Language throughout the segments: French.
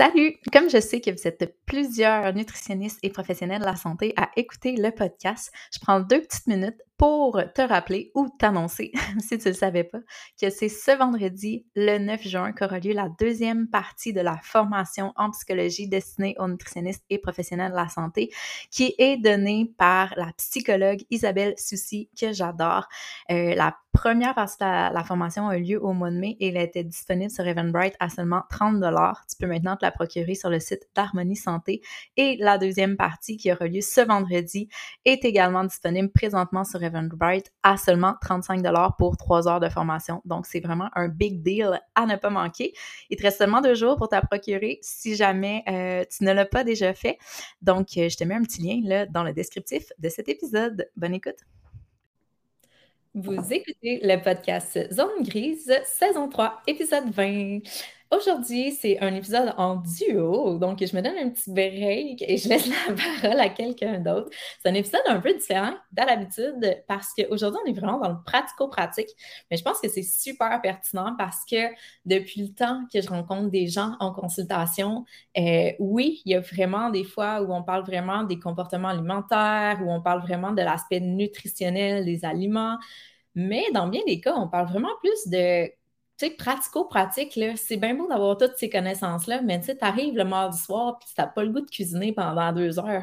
Salut! Comme je sais que vous êtes plusieurs nutritionnistes et professionnels de la santé à écouter le podcast, je prends deux petites minutes pour te rappeler ou t'annoncer, si tu ne le savais pas, que c'est ce vendredi, le 9 juin, qu'aura lieu la deuxième partie de la formation en psychologie destinée aux nutritionnistes et professionnels de la santé, qui est donnée par la psychologue Isabelle Soucy, que j'adore. Euh, la première partie de la, formation a eu lieu au mois de mai et elle était disponible sur Eventbrite à seulement 30 Tu peux maintenant te la procurer sur le site d'Harmonie Santé. Et la deuxième partie, qui aura lieu ce vendredi, est également disponible présentement sur Eventbrite À seulement 35 pour trois heures de formation. Donc, c'est vraiment un big deal à ne pas manquer. Il te reste seulement deux jours pour t'en procurer si jamais euh, tu ne l'as pas déjà fait. Donc, euh, je te mets un petit lien là, dans le descriptif de cet épisode. Bonne écoute! Vous écoutez le podcast Zone Grise, saison 3, épisode 20. Aujourd'hui, c'est un épisode en duo, donc je me donne un petit break et je laisse la parole à quelqu'un d'autre. C'est un épisode un peu différent d'habitude parce qu'aujourd'hui, on est vraiment dans le pratico-pratique, mais je pense que c'est super pertinent parce que depuis le temps que je rencontre des gens en consultation, euh, oui, il y a vraiment des fois où on parle vraiment des comportements alimentaires, où on parle vraiment de l'aspect nutritionnel des aliments, mais dans bien des cas, on parle vraiment plus de tu sais, pratico-pratique, c'est bien beau d'avoir toutes ces connaissances-là, mais tu sais, arrives le mardi soir puis tu n'as pas le goût de cuisiner pendant deux heures.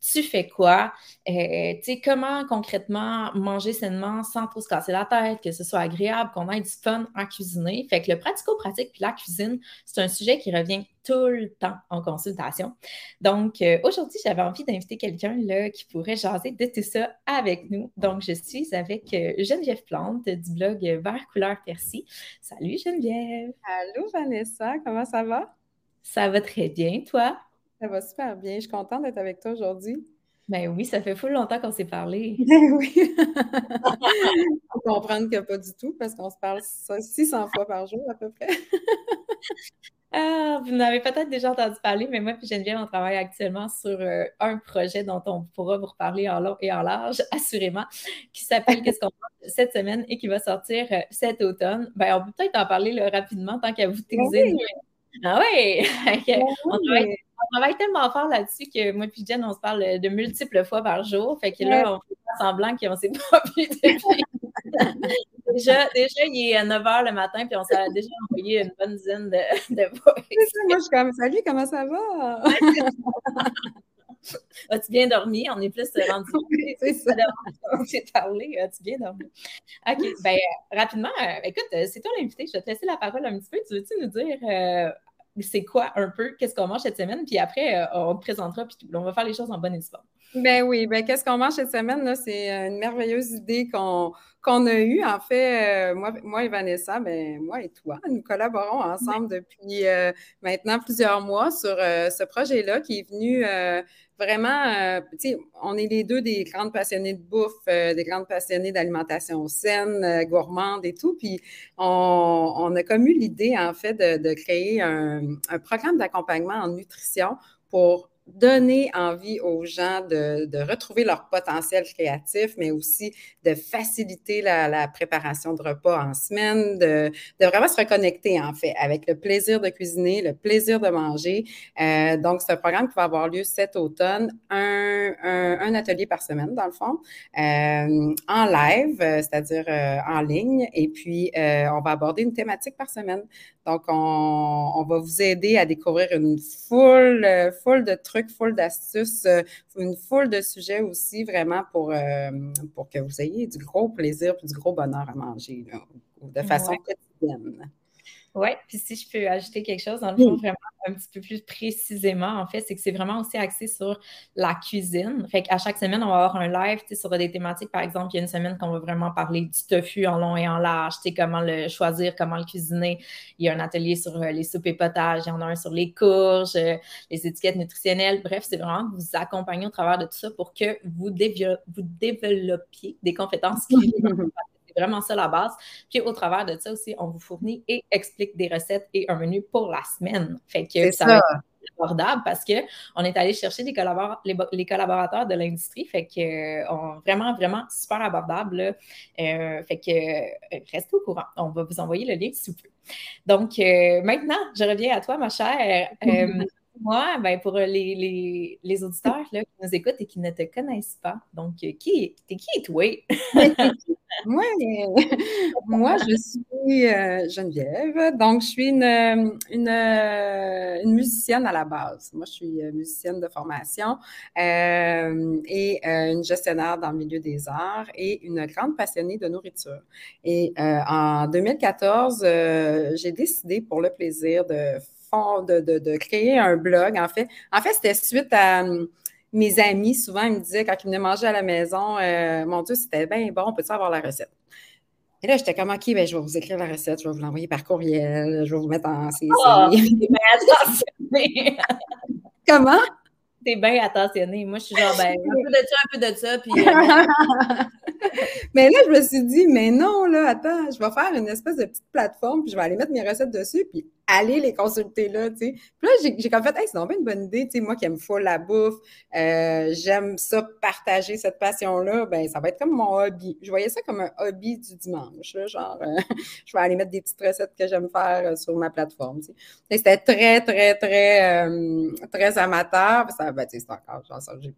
Tu fais quoi? Euh, tu sais, comment concrètement manger sainement sans trop se casser la tête, que ce soit agréable, qu'on ait du fun à cuisiner? Fait que le pratico-pratique puis la cuisine, c'est un sujet qui revient tout le temps en consultation. Donc, euh, aujourd'hui, j'avais envie d'inviter quelqu'un là qui pourrait jaser de tout ça avec nous. Donc, je suis avec euh, Geneviève Plante du blog Vert Couleur Percy. Salut Geneviève! Allô Vanessa, comment ça va? Ça va très bien, toi? Ça va super bien. Je suis contente d'être avec toi aujourd'hui. Ben oui, ça fait fou longtemps qu'on s'est parlé. Ben oui. Il faut comprendre que pas du tout parce qu'on se parle 600 fois par jour à peu près. Ah, vous n'avez peut-être déjà entendu parler, mais moi et Geneviève, on travaille actuellement sur euh, un projet dont on pourra vous reparler en long et en large, assurément, qui s'appelle Qu'est-ce qu'on cette semaine et qui va sortir euh, cet automne. Ben, on peut peut-être en parler rapidement tant qu'à vous ben teaser. Ah oui! Ben on, travaille, tellement fort là-dessus que moi et Jen, on se parle de multiples fois par jour. Fait que là, on fait semblant qu'on ne s'est pas vu depuis. déjà, déjà, il est 9 h le matin, puis on s'est déjà envoyé une bonne dizaine de, de voix. moi, je suis comme Salut, comment ça va? As-tu bien dormi? On est plus rendu. c'est ça. On s'est parlé. As-tu bien dormi? OK. Ben, rapidement, euh, écoute, euh, c'est toi l'invité. Je vais te laisser la parole un petit peu. Tu veux-tu nous dire euh, c'est quoi un peu, qu'est-ce qu'on mange cette semaine? Puis après, on te présentera, puis on va faire les choses en bonne histoire. Ben oui, ben qu'est-ce qu'on mange cette semaine? C'est une merveilleuse idée qu'on qu'on a eue. En fait, euh, moi, moi et Vanessa, ben, moi et toi, nous collaborons ensemble depuis euh, maintenant plusieurs mois sur euh, ce projet-là qui est venu vraiment, tu sais, on est les deux des grandes passionnées de bouffe, des grandes passionnées d'alimentation saine, gourmande et tout. Puis on, on a comme eu l'idée, en fait, de, de créer un, un programme d'accompagnement en nutrition pour donner envie aux gens de, de, retrouver leur potentiel créatif, mais aussi de faciliter la, préparation de repas en semaine, de, de, vraiment se reconnecter en fait avec le plaisir de cuisiner, le plaisir de manger. Euh, donc, c'est un programme qui va avoir lieu cet automne, un, un, atelier par semaine dans le fond, euh, en live, c'est-à-dire euh, en ligne, et puis on va aborder une thématique par semaine. Donc, on, on va vous aider à découvrir une foule, foule de trucs full d'astuces, euh, une foule de sujets aussi, vraiment pour, euh, pour que vous ayez du gros plaisir et du gros bonheur à manger de façon quotidienne. Oui, puis si je peux ajouter quelque chose, dans le fond, vraiment un petit peu plus précisément, en fait, c'est que c'est vraiment aussi axé sur la cuisine. Fait qu'à chaque semaine, on va avoir un live sur des thématiques. Par exemple, il y a une semaine qu'on va vraiment parler du tofu en long et en large, comment le choisir, comment le cuisiner. Il y a un atelier sur euh, les soupes et potages, il y en a un sur les courges, euh, les étiquettes nutritionnelles. Bref, c'est vraiment vous accompagner au travers de tout ça pour que vous, développiez des compétences cuisinières C'est vraiment ça la base. Puis au travers de ça aussi, on vous fournit et explique des recettes et un menu pour la semaine. Fait que ça, va être abordable parce qu'on est allé chercher les, collaborateurs de l'industrie. Fait que on, vraiment, vraiment super abordable. Euh, fait que euh, restez au courant. On va vous envoyer le lien sous peu. Donc euh, maintenant, je reviens à toi, ma chère. moi, ben, pour les, les, les auditeurs là, qui nous écoutent et qui ne te connaissent pas, donc qui, t'es qui toi? moi, moi, je suis euh, Geneviève. Donc, je suis une, euh, euh, une, musicienne à la base. Moi, je suis musicienne de formation et une gestionnaire dans le milieu des arts et une grande passionnée de nourriture. Et en 2014, j'ai décidé pour le plaisir de, de, de, de, créer un blog. En fait, en fait c'était suite à mes amis, souvent, ils me disaient, quand ils venaient manger à la maison, euh, mon Dieu, c'était bien bon, on peut-tu avoir la recette? Et là, j'étais comme, OK, ben, je vais vous écrire la recette, je vais vous l'envoyer par courriel, je vais vous mettre en CC. Oh, Comment? T'es bien attentionné. Moi, je suis genre, ben, un peu de ça, un peu de ça, puis... Euh, mais là, je me suis dit, mais non, là, attends, je vais faire une espèce de petite plateforme, puis je vais aller mettre mes recettes dessus, puis aller les consulter là, tu sais. Puis là, j'ai comme fait, hey, c'est donc une bonne idée, tu sais, moi qui aime fou la bouffe, euh, j'aime ça, partager cette passion-là, ben ça va être comme mon hobby. Je voyais ça comme un hobby du dimanche, là, genre, euh, je vais aller mettre des petites recettes que j'aime faire euh, sur ma plateforme, tu sais. C'était très, très, très, très amateur, ça, ben, tu sais, c'est encore, genre, ça, j'ai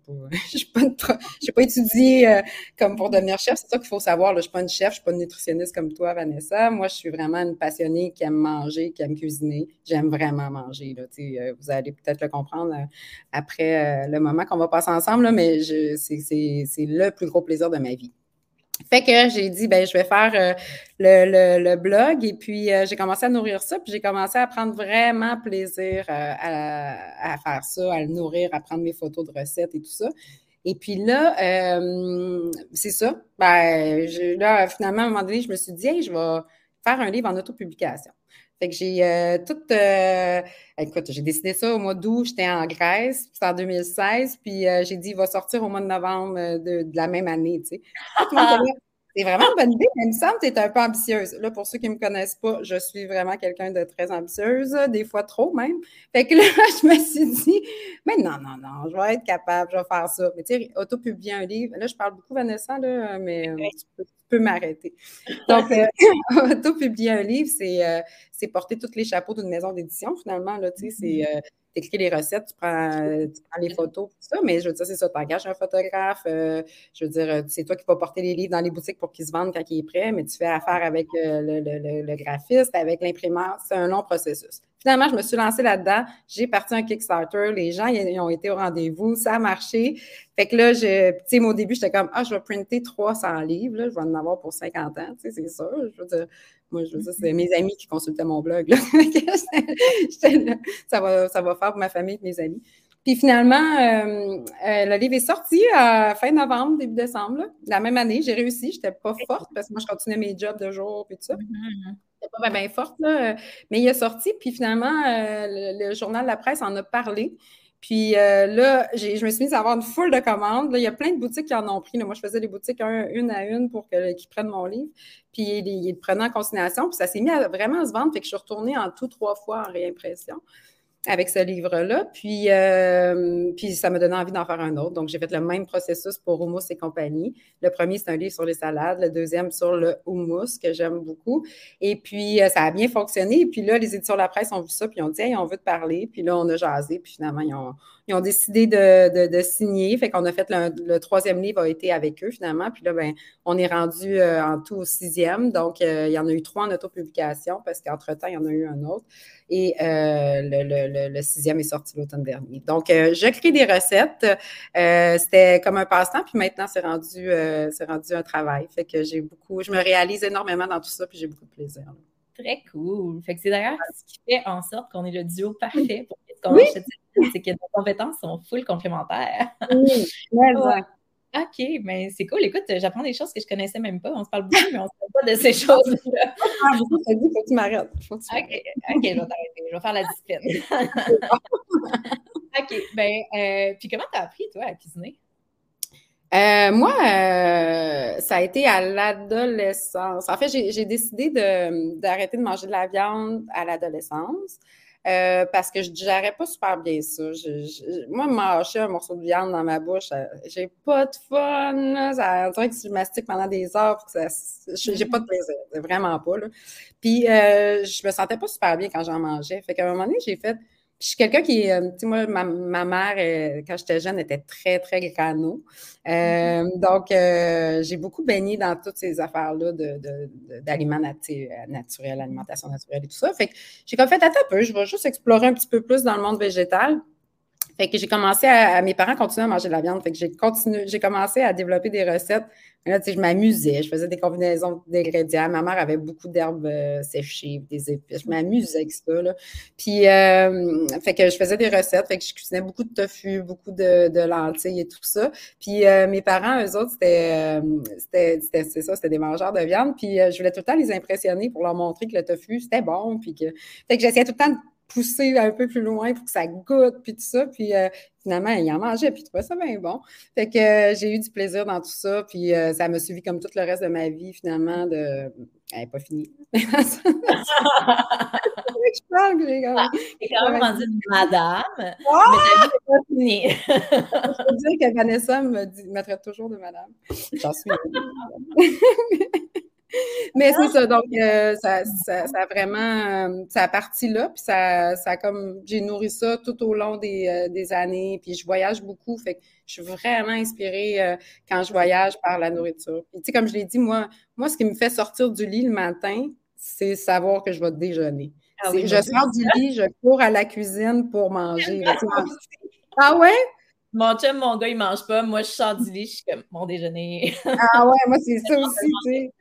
pas, pas, pas étudié comme pour devenir chef, c'est ça qu'il faut savoir, là, je suis pas une chef, je suis pas une nutritionniste comme toi, Vanessa, moi, je suis vraiment une passionnée qui aime manger, qui aime cuisiner, J'aime vraiment manger. Là, euh, vous allez peut-être le comprendre euh, après euh, le moment qu'on va passer ensemble, mais c'est le plus gros plaisir de ma vie. Fait que j'ai dit, ben, je vais faire le, blog et puis j'ai commencé à nourrir ça, puis j'ai commencé à prendre vraiment plaisir à, faire ça, à le nourrir, à prendre mes photos de recettes et tout ça. Et puis là, c'est ça. Ben, là, finalement, à un moment donné, je me suis dit, hey, je vais faire un livre en autopublication. Fait que j'ai euh, tout. Euh, écoute, j'ai décidé ça au mois d'août, j'étais en Grèce, c'était en 2016, puis euh, j'ai dit, il va sortir au mois de novembre de, la même année, tu sais. C'est vraiment une bonne idée, mais il me semble que tu es un peu ambitieuse. Là, pour ceux qui ne me connaissent pas, je suis vraiment quelqu'un de très ambitieuse, des fois trop même. Fait que là, je me suis dit, mais non, non, non, je vais être capable, je vais faire ça. Mais tu sais, auto-publier un livre, là, je parle beaucoup, Vanessa, là, mais tu peux, m'arrêter. Donc, euh, auto-publier un livre, euh, c'est porter tous les chapeaux d'une maison d'édition, finalement, là, tu sais, c'est mm-hmm. euh, t'écris les recettes, tu prends, tu prends, les photos, tout ça, mais je veux dire, c'est ça, tu engages un photographe, euh, je veux dire, euh, c'est toi qui vas porter les livres dans les boutiques pour qu'ils se vendent quand il est prêt, mais tu fais affaire avec euh, le, le, le, graphiste, avec l'imprimeur, c'est un long processus. Finalement, je me suis lancée là-dedans, j'ai parti un Kickstarter, les gens ils, ont été au rendez-vous, ça a marché. Fait que là, je, tu sais, au début, j'étais comme, ah, je vais printer 300 livres, là, je vais en avoir pour 50 ans, tu sais, c'est sûr. Je veux dire, moi, je veux dire, c'est mes amis qui consultaient mon blog. Là. ça, va, ça va faire pour ma famille et mes amis. Puis finalement, euh, euh, le livre est sorti à fin novembre, début décembre. La même année, j'ai réussi. Je n'étais pas forte parce que moi, je continuais mes jobs de jour et tout ça. Mm-hmm. Pas bien forte, là. mais il est sorti. Puis finalement, euh, le, journal de la presse en a parlé. Puis euh, là, je me suis mise à avoir une foule de commandes. il y a plein de boutiques qui en ont pris. Moi, je faisais des boutiques une à une pour qu'ils prennent mon livre. Puis ils, le prenaient en consignation. Puis ça s'est mis à vraiment se vendre. Fait que je suis retournée en tout trois fois en réimpression. Avec ce livre-là. Puis, euh, puis ça m'a donné envie d'en faire un autre. Donc, j'ai fait le même processus pour Hummus et compagnie. Le premier, c'est un livre sur les salades. Le deuxième, sur le hummus, que j'aime beaucoup. Et puis, euh, ça a bien fonctionné. Et puis là, les éditions de la presse ont vu ça, puis ils ont dit, hey, on veut te parler. Puis là, on a jasé. Puis finalement, ils ont, ils ont décidé de, signer. Fait qu'on a fait le, troisième livre a été avec eux finalement. Puis là, ben, on est rendu euh, en tout au sixième. Donc, euh, il y en a eu trois en autopublication parce qu'entre-temps, il y en a eu un autre. Et euh, le, sixième est sorti l'automne dernier. Donc, j'écris des recettes. C'était comme un passe-temps. Puis maintenant, c'est rendu, rendu un travail. Fait que j'ai beaucoup, je me réalise énormément dans tout ça. Puis j'ai beaucoup de plaisir. Très cool. Fait que c'est d'ailleurs ce qui fait en sorte qu'on est le duo parfait pour qu'on oui c'est que nos compétences sont full complémentaires. Oui, OK, mais c'est cool. Écoute, j'apprends des choses que je ne connaissais même pas. On se parle beaucoup, mais on ne se parle pas de ces choses-là. Ah, faut que tu m'arrêtes. OK, OK, je vais t'arrêter. Je vais faire la discipline. OK, ben, euh, puis comment tu as appris, toi, à cuisiner? Euh, moi, euh, ça a été à l'adolescence. En fait, j'ai décidé d'arrêter de, de, manger de la viande à l'adolescence. Euh, parce que je digérais pas super bien ça. Je, moi, mâcher un morceau de viande dans ma bouche, euh, j'ai pas de fun. Ça, on dirait que si je pendant des heures, j'ai pas de plaisir. Vraiment pas. Là. Puis, euh, je me sentais pas super bien quand j'en mangeais. Fait qu'à un moment donné, j'ai fait je suis quelqu'un qui, euh, tu sais, moi, ma, mère, euh, quand j'étais jeune, était très, très grano. Euh, mm-hmm. donc, j'ai beaucoup baigné dans toutes ces affaires-là d'aliments naturels, alimentation naturelle et tout ça. Fait que j'ai comme fait, attends un peu, je vais juste explorer un petit peu plus dans le monde végétal. Fait que j'ai commencé à, mes parents continuaient à manger de la viande. Fait que j'ai continué, j'ai commencé à développer des recettes. Là, tu sais, je m'amusais, je faisais des combinaisons d'ingrédients. Ma mère avait beaucoup d'herbes euh, séchées, des épices. Je m'amusais avec ça. Là. Puis, euh, fait que je faisais des recettes. Fait que je cuisinais beaucoup de tofu, beaucoup de, lentilles et tout ça. Puis, euh, mes parents, eux autres, c'était, c'était, c'est ça, c'était des mangeurs de viande. Puis, je voulais tout le temps les impressionner pour leur montrer que le tofu, c'était bon. Puis que, fait que j'essayais tout le temps de pousser un peu plus loin pour que ça goûte, puis tout ça. Puis euh, finalement, il en mangeait, puis il trouvait ça bien bon. Fait que euh, j'ai eu du plaisir dans tout ça, puis euh, ça m'a suivi comme tout le reste de ma vie, finalement, de... Elle n'est pas finie. je parle j'ai quand même... rendu madame, mais ta vie n'est pas finie. je peux dire que Vanessa me, dit, me traite toujours de madame. J'en suis mais c'est ça, donc euh, ça, ça, ça, a vraiment, euh, ça a parti là, puis ça, ça comme, j'ai nourri ça tout au long des, euh, des, années, puis je voyage beaucoup, fait que je suis vraiment inspirée quand je voyage par la nourriture. Puis tu sais, comme je l'ai dit, moi, moi, ce qui me fait sortir du lit le matin, c'est savoir que je vais déjeuner. Ah je sors du lit, je cours à la cuisine pour manger. ah ouais? Mon chum, mon gars, il mange pas. Moi, je sors du lit, je suis comme mon déjeuner. ah ouais, moi, c'est ça aussi, tu sais.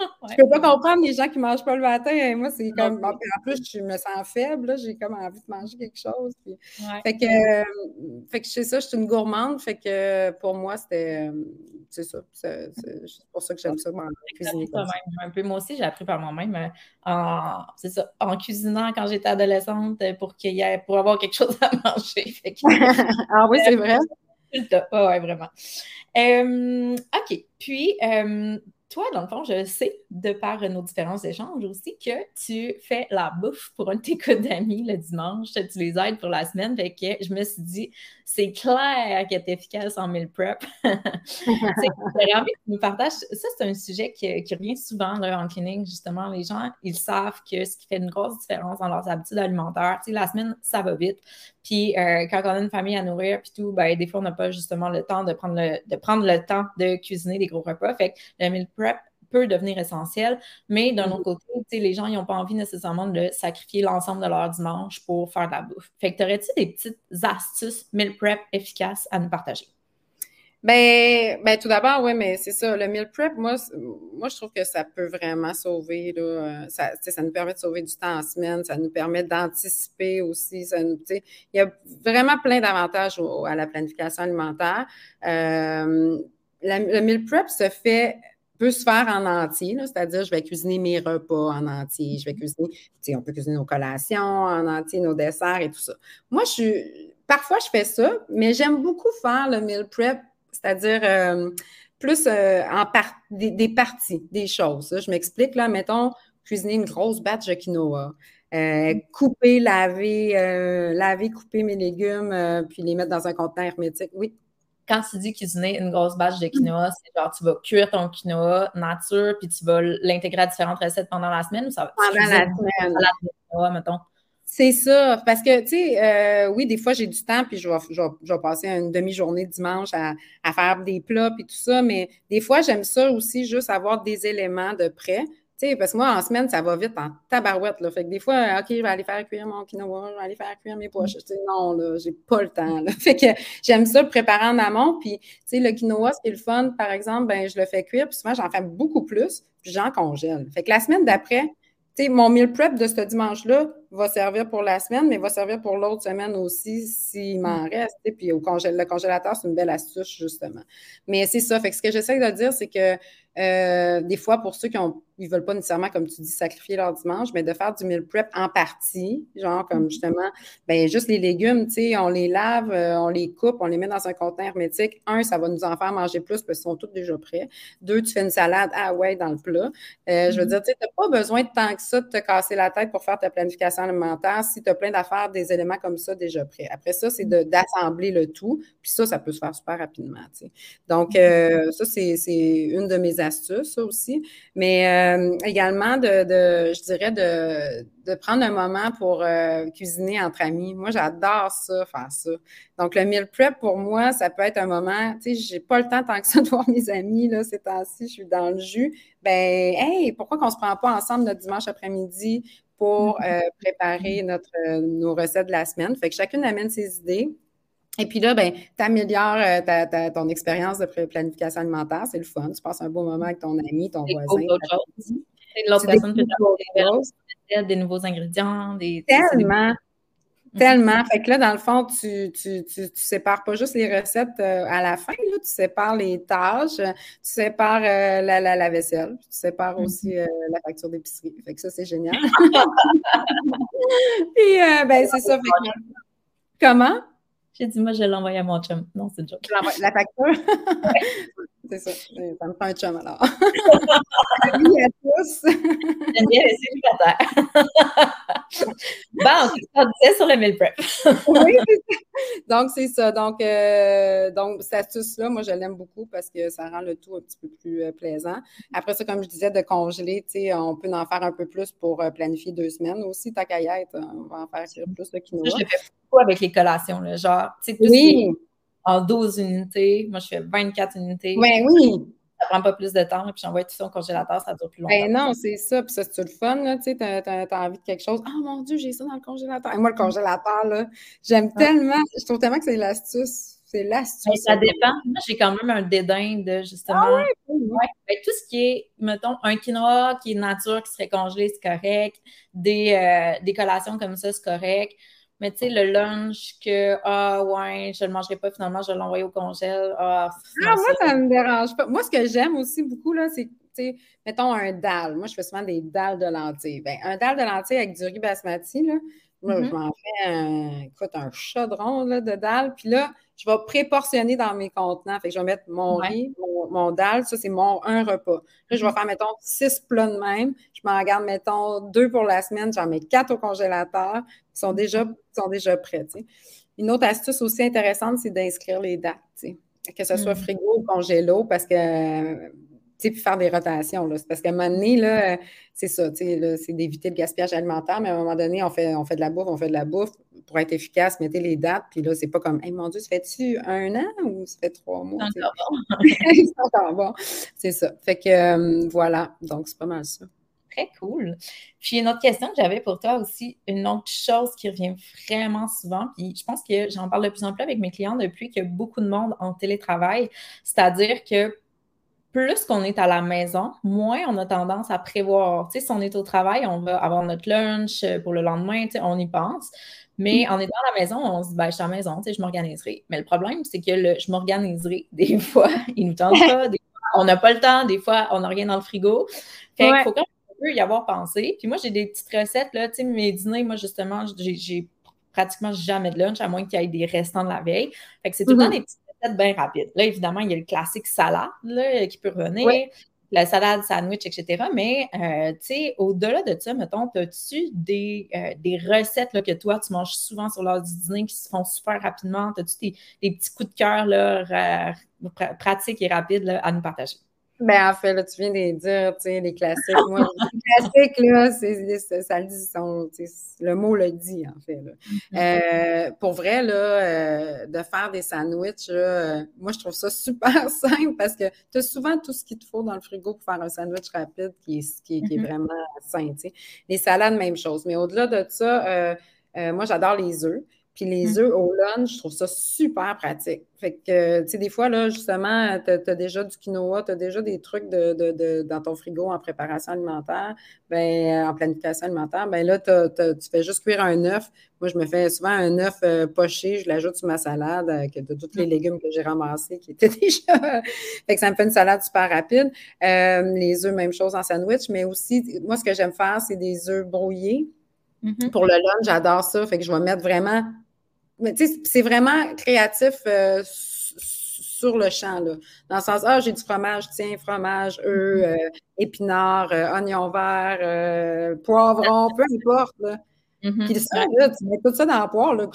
Je peux pas comprendre les gens qui ne mangent pas le matin. moi, c'est comme. en plus, je me sens faible. J'ai comme envie de manger quelque chose. Fait que, euh, fait que je sais ça, je suis une gourmande. Fait que pour moi, c'était. Euh, c'est ça. C'est pour ça que j'aime ça, cuisiner. un peu. Moi aussi, j'ai appris par moi-même euh, en, ça, en cuisinant quand j'étais adolescente pour, qu'il y ait, pour avoir quelque chose à manger. ah oui, c'est vrai. Oui, vraiment. OK. Puis, toi, dans le fond, je sais, de par nos différents échanges aussi, que tu fais la bouffe pour un de tes codes d'amis le dimanche. Tu les aides pour la semaine. Fait que je me suis dit, c'est clair qu'elle est efficace en meal prep. J'aurais envie que tu nous partages. Ça, c'est un sujet qui, revient souvent là, en clinique, justement. Les gens, ils savent que ce qui fait une grosse différence dans leurs habitudes alimentaires, tu la semaine, ça va vite. Puis euh, quand on a une famille à nourrir, puis tout, ben, des fois, on n'a pas justement le temps de prendre le, de prendre le temps de cuisiner des gros repas. Fait que le meal prep peut devenir essentiel, mais d'un autre mm-hmm. côté, les gens n'ont pas envie nécessairement de sacrifier l'ensemble de leur dimanche pour faire de la bouffe. Fait que t'aurais-tu des petites astuces meal prep efficaces à nous partager? Ben, ben tout d'abord, oui, mais c'est ça. Le meal prep, moi, moi, je trouve que ça peut vraiment sauver. Là, euh, ça, ça nous permet de sauver du temps en semaine, ça nous permet d'anticiper aussi. Ça nous, il y a vraiment plein d'avantages à la planification alimentaire. Euh, le meal prep se fait peut se faire en entier, c'est-à-dire je vais cuisiner mes repas en entier, je vais cuisiner, on peut cuisiner nos collations en entier, nos desserts et tout ça. Moi, je suis, parfois je fais ça, mais j'aime beaucoup faire le meal prep c'est-à-dire euh, plus euh, en des, parties, des choses. Je m'explique, là, mettons, cuisiner une grosse batch de quinoa. Euh, couper, laver, laver, couper mes légumes, puis les mettre dans un conteneur hermétique. Oui. Quand tu dis cuisiner une grosse batch de quinoa, c'est genre tu vas cuire ton quinoa nature, puis tu vas l'intégrer à différentes recettes pendant la semaine ou ça va Pendant la semaine. Quinoa, mettons? C'est ça. Parce que, tu sais, oui, des fois, j'ai du temps, puis je vais, je, vais, passer une demi-journée dimanche à, à, faire des plats, puis tout ça. Mais des fois, j'aime ça aussi, juste avoir des éléments de près parce que moi, en semaine, ça va vite en tabarouette. Là. Fait que des fois, OK, je vais aller faire cuire mon quinoa, je vais aller faire cuire mes poches. sais, non, là, j'ai pas le temps. Fait que j'aime ça préparer en amont. Puis, tu le quinoa, ce qui est le fun, par exemple, ben, je le fais cuire. Puis souvent, j'en fais beaucoup plus. Puis j'en congèle. Fait que la semaine d'après, tu mon meal prep de ce dimanche-là va servir pour la semaine, mais va servir pour l'autre semaine aussi s'il m'en reste. Puis au le congélateur, c'est une belle astuce, justement. Mais c'est ça. Fait que ce que j'essaie de dire, c'est que euh, des fois, pour ceux qui ont ils veulent pas nécessairement, comme tu dis, sacrifier leur dimanche, mais de faire du meal prep en partie, genre comme mm-hmm. justement, ben juste les légumes, tu sais, on les lave, euh, on les coupe, on les met dans un conteneur hermétique. Un, ça va nous en faire manger plus parce qu'ils sont tous déjà prêts. Deux, tu fais une salade, ah ouais, dans le plat. Euh, je veux mm-hmm. dire, tu n'as pas besoin de tant que ça de te casser la tête pour faire ta planification alimentaire si tu as plein d'affaires, des éléments comme ça déjà prêts. Après ça, c'est mm-hmm. d'assembler le tout, puis ça, ça peut se faire super rapidement, tu sais. Donc, euh, ça, c'est une de mes astuces, ça aussi. Mais euh, également de, je dirais, de, prendre un moment pour euh, cuisiner entre amis. Moi, j'adore ça, faire ça. Donc, le meal prep, pour moi, ça peut être un moment, tu sais, j'ai pas le temps tant que ça de voir mes amis, là, ces temps-ci, je suis dans le jus. Ben, hey, pourquoi qu'on se prend pas ensemble notre dimanche après-midi? Pour mm-hmm. euh, préparer notre, nos recettes de la semaine? Fait que chacune amène ses idées. Et puis là, ben, tu améliores euh, ton expérience de planification alimentaire. C'est le fun. Tu passes un beau moment avec ton ami, ton voisin. L'autre personne peut des, des nouveaux ingrédients. Des, Tellement. Tellement. Fait que là, dans le fond, tu, tu, tu, sépares pas juste les recettes euh, à la fin, là, tu sépares les tâches, tu sépares euh, la, la, la, vaisselle, tu sépares mm-hmm. aussi la facture d'épicerie. Fait que ça, c'est génial. Puis, ben, c'est ça. Comment? J'ai dit, moi, je l'ai envoyé à mon chum. Non, c'est une joke. La facture? c'est ça. Ça me fait un chum alors. Salut à tous. J'aime bien les célibataires. bon, on disait sur le meal prep. oui, Donc, c'est ça. Donc, euh, donc cette astuce-là, moi, je l'aime beaucoup parce que ça rend le tout un petit peu plus euh, plaisant. Après ça, comme je disais, de congeler, tu sais, on peut en faire un peu plus pour euh, planifier deux semaines aussi. Ta caillette, on va en faire plus de quinoa. Je fais beaucoup avec les collations, là, genre, tu sais, oui. En 12 unités. Moi, je fais 24 unités. Ben oui, ça prend pas plus de temps, puis j'envoie tout ça au congélateur, ça dure plus longtemps. Ben non, c'est ça, puis ça, c'est le fun, là, tu sais, t'as, as, envie de quelque chose. Oh mon Dieu, j'ai ça dans le congélateur. Et moi, le congélateur, là, j'aime tellement, je trouve tellement que c'est l'astuce. C'est l'astuce. Ben, ça dépend. Moi, j'ai quand même un dédain de, justement, ah ouais. Ben, tout ce qui est, mettons, un quinoa qui est nature, qui serait congelé, c'est correct. Des, euh, des collations comme ça, c'est correct. Mais tu sais, le lunch que, ah ouais, je ne le mangerai pas finalement, je vais l'envoyer au congèle. Ah, ah moi, ça ne me dérange pas. Moi, ce que j'aime aussi beaucoup, là, c'est, tu sais, mettons un dalle. Moi, je fais souvent des dalles de lentilles. Ben, un dalle de lentilles avec du riz basmati, là, moi, je mm-hmm. m'en fais un, écoute, un chaudron là, de dalle. Puis là, je vais préportionner dans mes contenants. Fait que je vais mettre mon riz, mon, dalle, ça, c'est mon un repas. Là, je vais mm-hmm. faire, mettons, six plats de même. Je m'en garde, mettons, deux pour la semaine. J'en mets quatre au congélateur. Ils sont déjà, sont déjà prêts. Une autre astuce aussi intéressante, c'est d'inscrire les dates. Que ce soit mm. frigo ou congélo, parce que puis faire des rotations. Là. Parce qu'à un moment donné, là, c'est ça, c'est d'éviter le gaspillage alimentaire, mais à un moment donné, on fait, on fait de la bouffe, on fait de la bouffe. Pour être efficace, mettez les dates, puis là, c'est pas comme Hey mon Dieu, ça fait-tu un an ou ça fait trois mois? C'est encore bon. c'est encore bon. C'est ça. Fait que euh, voilà, donc c'est pas mal ça. Très cool. Puis une autre question que j'avais pour toi aussi, une autre chose qui revient vraiment souvent, puis je pense que j'en parle de plus en plus avec mes clients depuis qu'il y a beaucoup de monde en télétravail, c'est-à-dire que plus qu'on est à la maison, moins on a tendance à prévoir. Tu sais, si on est au travail, on va avoir notre lunch euh, pour le lendemain, tu sais, on y pense. Mais mm. en étant à la maison, on se dit, ben, je suis à la maison, tu sais, je m'organiserai. Mais le problème, c'est que le, je m'organiserai. Des fois, il nous tente pas, des fois, on n'a pas le temps, des fois, on n'a rien dans le frigo. Fait qu'il faut quand même y avoir pensé. Puis moi, j'ai des petites recettes, là, tu sais, mes dîners, moi, justement, j'ai pratiquement jamais de lunch, à moins qu'il y ait des restants de la veille. Fait que c'est tout le temps mm-hmm. des petites bien rapide. Là, évidemment, il y a le classique salade là, qui peut revenir. la salade, sandwich, etc. Mais, euh, tu sais, au-delà de ça, mettons, as-tu des, euh, des recettes là, que toi, tu manges souvent sur l'heure du dîner qui se font super rapidement? As-tu des, petits coups de cœur là, pratiques et rapides à nous partager? Ben, en fait, là, tu viens de dire, tu sais, les classiques. Moi, les classiques, là, c'est, ça le dit, le mot le dit, en fait. Là. Mm-hmm. Euh, pour vrai, là, euh, de faire des sandwichs, là, euh, moi, je trouve ça super simple parce que tu as souvent tout ce qu'il te faut dans le frigo pour faire un sandwich rapide qui est, qui, est mm-hmm. vraiment sain, tu sais. Les salades, même chose. Mais au-delà de ça, moi, j'adore les œufs. Puis les mm. œufs au lunch, je trouve ça super pratique. Fait que, tu sais, des fois, là, justement, tu as, déjà du quinoa, tu as déjà des trucs de, dans ton frigo en préparation alimentaire, ben, en planification alimentaire. Ben là, tu fais juste cuire un œuf. Moi, je me fais souvent un œuf euh, poché, je l'ajoute sur ma salade avec de tous les mm. légumes que j'ai ramassés qui étaient déjà. fait que ça me fait une salade super rapide. Euh, les œufs, même chose en sandwich, mais aussi, moi, ce que j'aime faire, c'est des œufs brouillés. Mm-hmm. Pour le lunch, j'adore ça. Fait que je vais mettre vraiment. Mais tu sais, c'est vraiment créatif euh, sur le champ, là. Dans le sens, ah, j'ai du fromage, tiens, fromage, œufs, mm-hmm. euh, épinards, euh, oignons verts, poivrons, peu importe, là. Mm-hmm. Puis ça, là, tu mets tout ça dans le poire, là.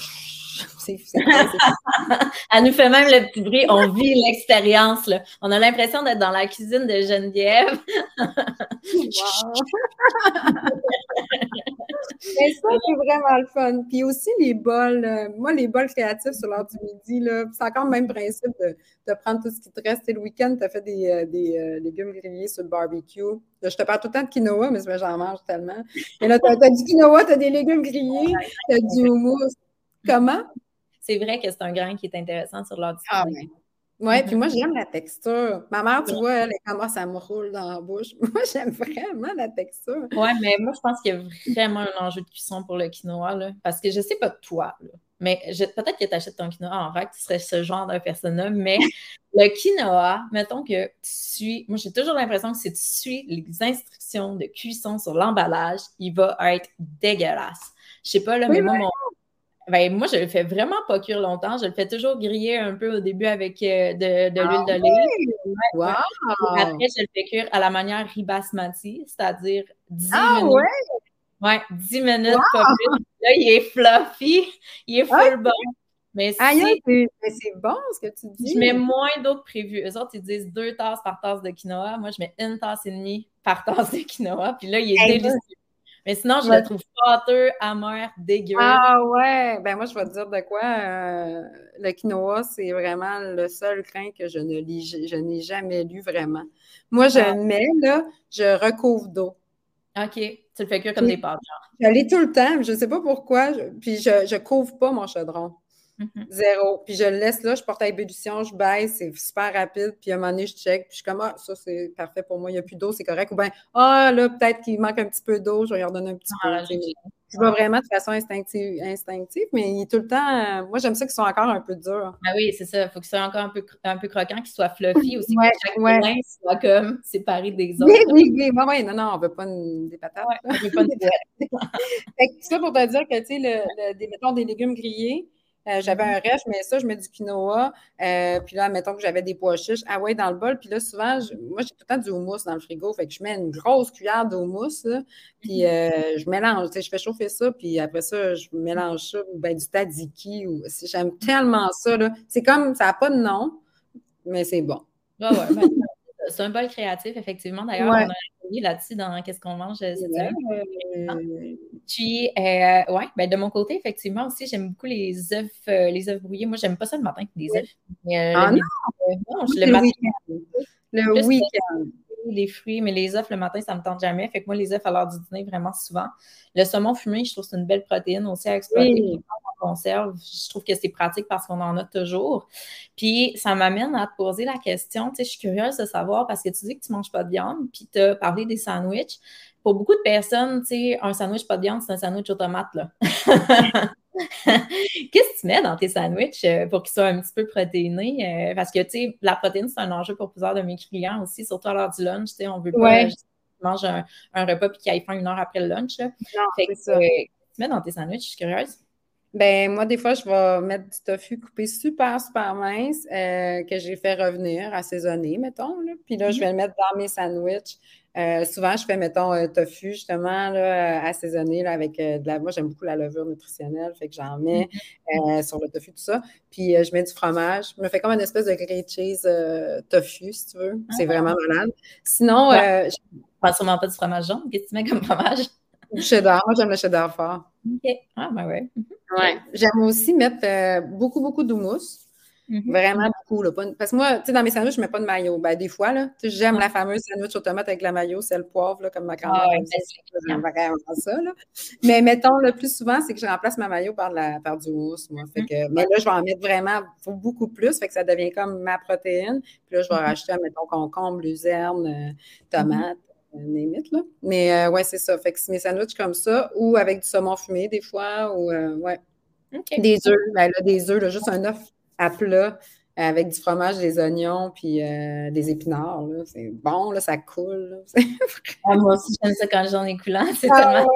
Elle nous fait même le petit bruit. On vit l'expérience. On a l'impression d'être dans la cuisine de Geneviève. Mais ça, c'est vraiment le fun. Puis aussi, les bols, euh, moi, les bols créatifs sur l'heure du midi, c'est encore le même principe de, prendre tout ce qui te reste. le week-end, tu as fait des, euh, euh, légumes grillés sur le barbecue. je te parle tout le temps de quinoa, mais j'en mange tellement. Et là, tu as, du quinoa, tu as des légumes grillés, tu as du houmous. Comment? C'est vrai que c'est un grain qui est intéressant sur du ah, oui, puis moi, j'aime la texture. Ma mère, tu vois, elle, comment ça me roule dans la bouche. Moi, j'aime vraiment la texture. Oui, mais moi, je pense qu'il y a vraiment un enjeu de cuisson pour le quinoa, là, parce que je ne sais pas toi, là, mais peut-être que tu achètes ton quinoa en vrai, que tu serais ce genre de personne-là, mais le quinoa, mettons que tu suis, moi, j'ai toujours l'impression que si tu suis les instructions de cuisson sur l'emballage, il va être dégueulasse. Je sais pas, là, mais moi, mon, ben, moi, je le fais vraiment pas cuire longtemps. Je le fais toujours griller un peu au début avec euh, de, de l'huile ah d'olive. Wow. Après, je le fais cuire à la manière ribasmati, c'est-à-dire 10 ah, minutes. Ouais? Ouais, 10 minutes, pas plus. Là, il est fluffy, il est full bon. Mais c'est bon ce que tu dis. Je mets moins d'eau que prévu. Eux autres, ils disent deux tasses par tasse de quinoa. Moi, je mets une tasse et demie par tasse de quinoa. Puis là, il est délicieux. Mais sinon, je le trouve pâteux, amer, dégueu. Ah ouais! Ben moi, je vais te dire de quoi. Euh, le quinoa, c'est vraiment le seul crin que je ne lis, je n'ai jamais lu vraiment. Moi, je ah. mets, là, je recouvre d'eau. OK. Tu le fais cuire comme des pâtes, genre. Je l'ai tout le temps, je ne sais pas pourquoi. puis je ne couvre pas mon chaudron. Mm-hmm. Zéro. Puis je le laisse là, je porte à ébullition, je baisse, c'est super rapide. Puis à un moment donné, je check, puis je suis comme, ah, ça c'est parfait pour moi, il n'y a plus d'eau, c'est correct. Ou bien, ah, là, peut-être qu'il manque un petit peu d'eau, je vais lui redonner un petit ah, peu. Je vais vraiment de façon instinctive, instinctive mais il est tout le temps. moi, j'aime ça qu'ils soient encore un peu durs. Ah oui, c'est ça. Il faut qu'ils soient encore un peu, un peu croquants, qu'ils soient fluffy aussi, ouais, que chaque ouais. soit comme séparé des autres. Oui, oui, oui. non, non, on ne veut pas des patates. on veut pas des patates. ça pour te dire que, tu sais, le, mettons des légumes grillés, euh, j'avais un rêve, mais ça, je mets du quinoa. Euh, puis là, mettons que j'avais des pois chiches. Ah ouais, dans le bol. Puis là, souvent, moi, j'ai tout le temps du houmous dans le frigo. Fait que je mets une grosse cuillère de houmous. puis mhm. euh, je mélange. Je fais chauffer ça. Puis après ça, je mélange ça. Ou ben, du tadiki. Ou, j'aime tellement ça. C'est comme, ça n'a pas de nom, mais c'est bon. Ah ouais, ben, c'est un bol créatif, effectivement. D'ailleurs, on a répondu là-dessus dans Qu'est-ce qu'on mange cette semaine. Puis, euh, ouais, ben de mon côté, effectivement, aussi, j'aime beaucoup les œufs, euh, les œufs brouillés. Moi, j'aime pas ça le matin, les œufs. Euh, ah non! non je, le, le week-end. Le week-end les fruits, mais les œufs le matin, ça ne me tente jamais. Fait que moi, les œufs à l'heure du dîner, vraiment souvent. Le saumon fumé, je trouve que c'est une belle protéine aussi à exploiter en conserve. Je trouve que c'est pratique parce qu'on en a toujours. Puis ça m'amène à te poser la question. Tu sais, je suis curieuse de savoir parce que tu dis que tu ne manges pas de viande, puis tu as parlé des sandwichs. Pour beaucoup de personnes, tu sais, un sandwich pas de viande, c'est un sandwich aux tomates, là. Qu'est-ce que tu mets dans tes sandwichs euh, pour qu'ils soient un petit peu protéinés? Euh, parce que, tu sais, la protéine, c'est un enjeu pour plusieurs de mes clients aussi, surtout à l'heure du lunch. Tu sais, on veut pas manger un, un, repas puis qu'il aille faim une heure après le lunch. Là. Non, fait que, ça. Euh, tu mets dans tes sandwichs? Je suis curieuse. Ben, moi, des fois, je vais mettre du tofu coupé super, super mince euh, que j'ai fait revenir, assaisonner, mettons. Là. Puis là, je vais le mettre dans mes sandwichs. Euh, souvent, je fais, mettons, un tofu, justement, là, assaisonné là, avec de la. Moi, j'aime beaucoup la levure nutritionnelle, fait que j'en mets mm-hmm. sur le tofu, tout ça. Puis je mets du fromage. Je me fais comme une espèce de grilled cheese tofu, si tu veux. C'est ah. vraiment malade. Sinon, ouais. je... Pas sûrement pas du fromage jaune. Qu'est-ce que tu mets comme fromage? Du cheddar. Moi, j'aime le cheddar fort. OK. Ah, ben ouais. Mm-hmm. ouais. J'aime aussi mettre euh, beaucoup, beaucoup d'houmous. Mm-hmm. Vraiment beaucoup. Là. Parce que moi, tu sais, dans mes sandwichs, je ne mets pas de maillot. Ben, des fois, là, j'aime la fameuse sandwich aux tomates avec la maillot, c'est le poivre, là, comme ma grand-mère. Ah, vraiment ça. Là. Mais mettons, le plus souvent, c'est que je remplace ma maillot par, la, par du. Moi. Fait que, mais là, je vais en mettre vraiment beaucoup plus. Fait que ça devient comme ma protéine. Puis là, je vais mm-hmm. rajouter, mettons, concombre, luzerne, euh, tomates. Limite, là. Mais euh, ouais, c'est ça. Fait que mes sandwichs comme ça, ou avec du saumon fumé des fois, ou euh, ouais. Des œufs, ben là, des œufs, juste un œuf à plat avec du fromage, des oignons, puis euh, des épinards. C'est bon, là, ça coule. Ah, moi aussi, j'aime ça quand j'en ai coulant. C'est ah, tellement...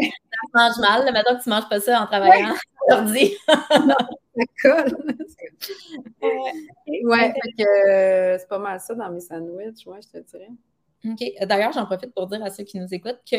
Ça mange mal. Là. Maintenant que tu ne manges pas ça en travaillant, ouais. ça colle. ouais, ouais que c'est pas mal ça dans mes sandwichs, ouais, je te dirais. OK. D'ailleurs, j'en profite pour dire à ceux qui nous écoutent que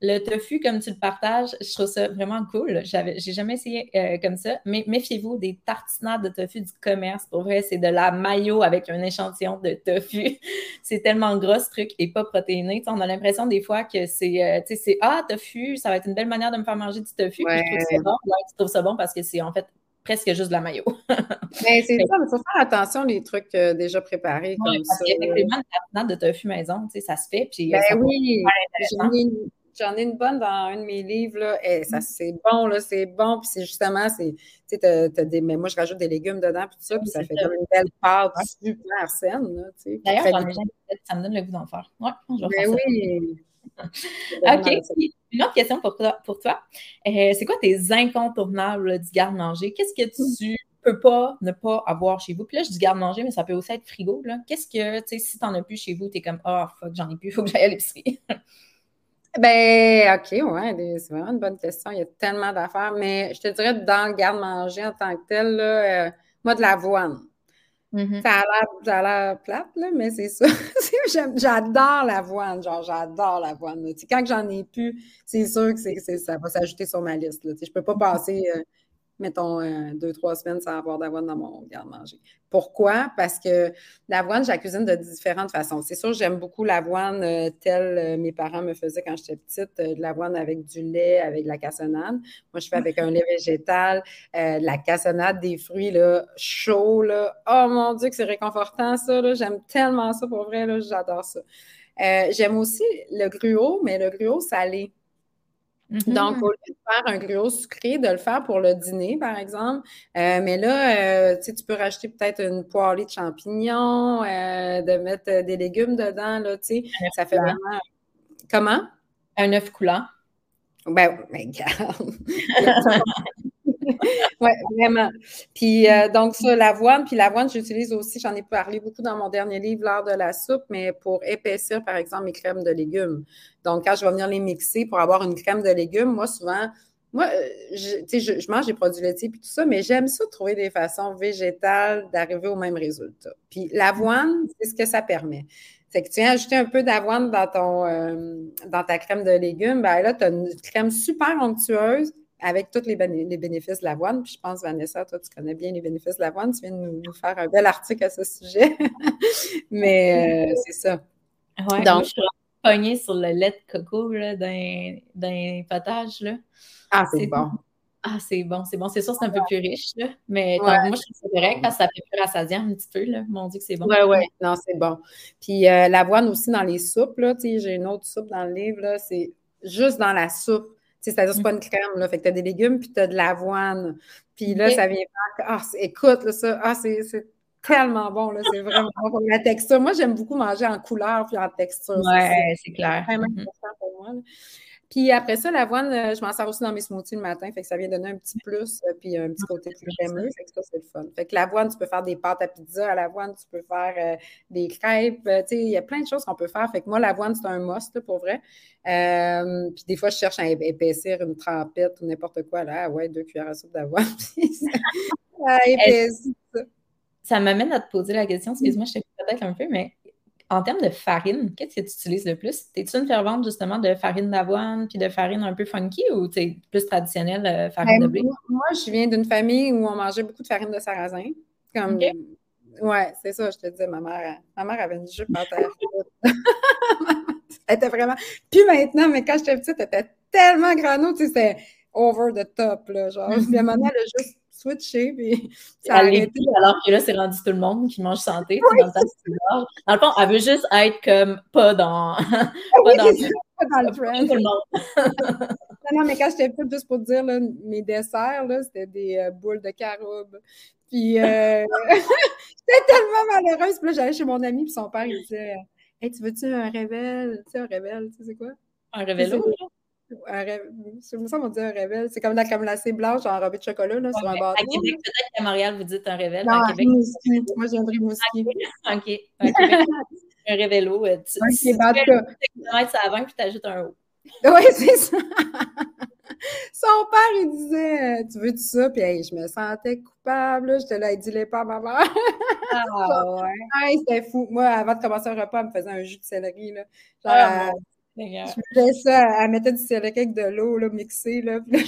le tofu, comme tu le partages, je trouve ça vraiment cool. J'ai jamais essayé euh, comme ça, mais méfiez-vous des tartinades de tofu du commerce. Pour vrai, c'est de la mayo avec un échantillon de tofu. c'est tellement gros ce truc et pas protéiné. on a l'impression des fois que c'est, euh, c'est ah, tofu, ça va être une belle manière de me faire manger du tofu. je trouve ça bon. je trouve ça bon parce que c'est en fait presque juste de la maillot. mais c'est ça, mais il faut faire attention les trucs euh, déjà préparés comme parce ça. Effectivement, une de tofu maison, tu sais, ça se fait. Puis, ben oui, j'en ai, une bonne dans un de mes livres, là, et ça, mm. c'est bon, là, c'est bon, puis c'est justement, c'est, tu sais, des, mais moi, je rajoute des légumes dedans, puis tout ça, puis ça fait comme une belle pâte super saine, là, tu sais. D'ailleurs, ça me donne le goût d'en faire. Ouais, je vais ben oui. OK. Une autre question pour toi. Pour toi. Euh, c'est quoi tes incontournables du garde-manger? Qu'est-ce que tu hmm. peux pas ne pas avoir chez vous? Puis là, je dis garde-manger, mais ça peut aussi être frigo. Qu'est-ce que, tu sais, si tu n'en as plus chez vous, tu es comme, oh, fuck, j'en ai plus, il faut que j'aille à l'épicerie. Ben, OK, ouais, c'est vraiment une bonne question. Il y a tellement d'affaires, mais je te dirais, dans le garde-manger en tant que tel, là, euh, moi, de l'avoine. Mm-hmm. Ça a l'air plate, là, mais c'est ça. j'adore l'avoine, genre j'adore l'avoine. Quand j'en ai plus, c'est sûr que c'est, ça va s'ajouter sur ma liste. Là. Je ne peux pas passer euh, mettons, euh, deux, trois semaines sans avoir d'avoine dans mon garde-manger. Pourquoi? Parce que l'avoine, je la cuisine de différentes façons. C'est sûr, j'aime beaucoup l'avoine euh, telle euh, mes parents me faisaient quand j'étais petite, de l'avoine avec du lait, avec de la cassonade. Moi, je fais avec un lait végétal, de la cassonade, des fruits là, chauds. Là. Oh mon Dieu, que c'est réconfortant ça. J'aime tellement ça pour vrai. J'adore ça. j'aime aussi le gruau, mais le gruau salé. Donc, au lieu de faire un gros sucré, de le faire pour le dîner, par exemple. Euh, mais là, euh, tu peux rajouter peut-être une poêlée de champignons, euh, de mettre des légumes dedans, là, tu sais. Ça fait vraiment. Comment? Un œuf coulant. Ben, ben regarde. oui, vraiment. Puis euh, donc ça, l'avoine, puis l'avoine, j'utilise aussi, j'en ai parlé beaucoup dans mon dernier livre, l'art de la soupe, mais pour épaissir, par exemple, mes crèmes de légumes. Donc, quand je vais venir les mixer pour avoir une crème de légumes, moi, souvent, moi, euh, je, je, je mange des produits laitiers puis tout ça, mais j'aime ça trouver des façons végétales d'arriver au même résultat. Puis l'avoine, c'est ce que ça permet. C'est que tu viens ajouter un peu d'avoine dans euh, dans ta crème de légumes, ben là, tu as une crème super onctueuse avec tous les, bénéfices de l'avoine. Puis je pense, Vanessa, toi, tu connais bien les bénéfices de l'avoine. Tu viens de nous, faire un bel article à ce sujet. Mais euh, c'est ça. Ouais, Donc, je suis pognée sur le lait de coco d'un potage. Là. Ah, c'est bon. Ah, c'est bon, c'est bon. C'est sûr, c'est un peu plus riche, là. Mais moi, je trouve c'est correct parce que ça fait plus rassasiant un petit peu, là. Mon Dieu, que c'est bon. Oui, oui. Non, c'est bon. Puis euh, l'avoine aussi dans les soupes, là. Tu sais, j'ai une autre soupe dans le livre, là. C'est juste dans la soupe. C'est-à-dire, c'est pas une crème, là. Fait que tu as des légumes, puis tu as de l'avoine. Puis là, ça vient Ah, écoute, là, ça, ah, c'est tellement bon, là. C'est vraiment bon pour la texture. Moi, j'aime beaucoup manger en couleur puis en texture. Ouais, c'est clair. vraiment mm-hmm. important pour moi. Puis après ça, l'avoine, euh, je m'en sers aussi dans mes smoothies le matin. Fait que ça vient donner un petit plus, euh, puis un petit côté plus crémeux. Fait que ça, c'est le fun. Fait que l'avoine, tu peux faire des pâtes à pizza à l'avoine, tu peux faire euh, des crêpes. tu sais, il y a plein de choses qu'on peut faire. Fait que moi, l'avoine, c'est un must, pour vrai. puis des fois, je cherche à épaissir une trempette ou n'importe quoi. Là, ah ouais, deux cuillères à soupe d'avoine. ça. Ça m'amène à te poser la question, excuse-moi, je t'ai peut-être un peu, mais en termes de farine, qu'est-ce que tu utilises le plus? Es-tu une fervente justement de farine d'avoine puis de farine un peu funky ou tu es plus traditionnelle euh, farine de blé? Moi, je viens d'une famille où on mangeait beaucoup de farine de sarrasin. Comme, Ouais, c'est ça, je te disais, ma mère, ma mère avait une jupe en terre. elle était vraiment. Puis maintenant, mais quand j'étais petite, elle était tellement grano, tu sais, c'était over the top, là. Genre, puis à un moment, elle a juste switché, puis ça a arrêté. alors que là, c'est rendu tout le monde qui mange santé. Oui, dans, le dans le fond, elle veut juste être comme pas dans, pas dans, pas dans le trend. Tout le monde. non, mais quand j'étais petite, juste pour te dire, là, mes desserts, là, c'était des euh, boules de caroube. Puis euh, j'étais tellement malheureuse. Puis là, j'allais chez mon ami, puis son père, il disait Hey, tu veux-tu un révèle? Tu sais, un révèle, tu sais, c'est quoi? Un révélo? Je me semble on dit un révèle. C'est comme la crème glacée blanche en robe de chocolat là, sur un bâton. À Québec, peut-être qu'à Montréal, vous dites un révèle. Non, à Québec, Moi, j'ai un Rimouski. OK. un révélo. Euh, tu, okay, tu ben, tu ça avant, puis tu ajoutes un haut. Oui, c'est ça. Son père, il disait euh, Tu veux-tu ça? Puis je me sentais coupable. J'étais là, il dit pas à ma mère. ah ouais. c'était fou. Moi, avant de commencer un repas, elle me faisait un jus de céleri. Là. Genre, ah, je faisais ça, elle mettait du céleri avec de l'eau là, mixée. Là, moi,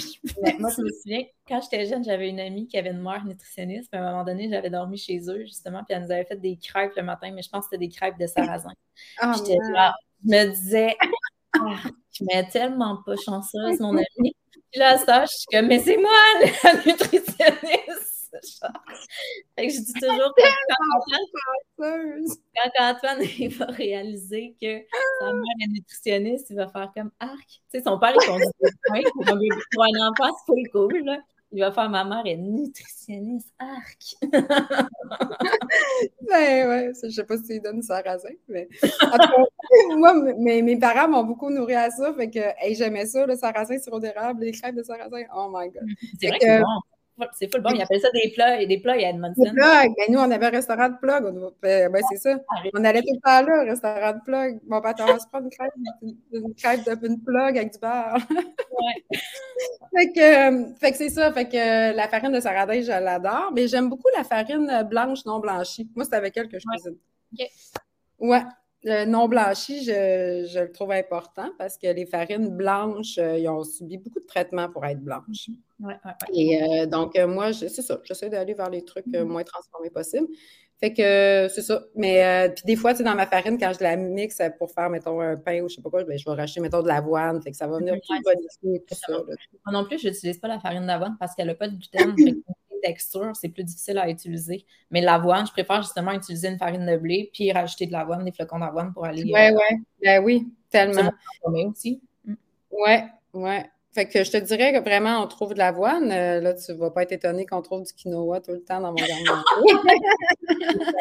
je me souviens, quand j'étais jeune, j'avais une amie qui avait une mère nutritionniste. Puis à un moment donné, j'avais dormi chez eux, justement, puis elle nous avait fait des crêpes le matin, mais je pense que c'était des crêpes de sarrasin. Oh, j'étais là, je me disais, ah, je m'ai tellement pas chanceuse, mon amie. Puis là, ça, je suis comme, mais c'est moi, la nutritionniste! fait que je dis toujours que quand Antoine, il va réaliser que sa mère est nutritionniste, il va faire comme arc. Tu sais, son père, il conduit. Pour un enfant, c'est pas cool, là. Il va faire ma mère est nutritionniste, arc. ben ouais, je sais pas s'il donne ça mais. moi, mes, mes parents m'ont beaucoup nourri à ça, fait que j'aimais ça, le sarrasin sirop d'érable, les crêpes de sarrasin. Oh my god. C'est vrai que, c'est bon. C'est full bon. Ils appellent ça des plats et des plats, a Edmondson. Des plugs. Ben, nous, on avait un restaurant de plugs. Ben, ben, c'est ça. On allait tout le temps là, un restaurant de plugs. Mon père, on va se prendre une crêpe, une, crêpe de une plug avec du beurre. Ouais. fait que, fait que c'est ça. Fait que la farine de sarrasin, je l'adore. Mais j'aime beaucoup la farine blanche non blanchie. Moi, c'est avec elle que je cuisine. OK. Ouais. Le non blanchi, je, je, le trouve important parce que les farines blanches, euh, ils ont subi beaucoup de traitements pour être blanches. Ouais, ouais, Et euh, donc, euh, moi, c'est ça, j'essaie d'aller vers les trucs mm-hmm. moins transformés possibles. Fait que c'est ça. Mais puis des fois, tu sais, dans ma farine, quand je la mixe pour faire, mettons, un pain ou je sais pas quoi, ben, je vais racheter, mettons, de l'avoine. Fait que ça va venir tout bonifier et tout ça. Moi non plus, je n'utilise pas la farine d'avoine parce qu'elle n'a pas de gluten. texture, c'est plus difficile à utiliser. Mais l'avoine, je préfère justement utiliser une farine de blé puis rajouter de l'avoine, des flocons d'avoine pour aller. Ouais, euh, ouais. Ben oui, tellement. aussi. Mm. Ouais, ouais. Fait que je te dirais que vraiment, on trouve de l'avoine. Euh, là, tu ne vas pas être étonné qu'on trouve du quinoa tout le temps dans mon garde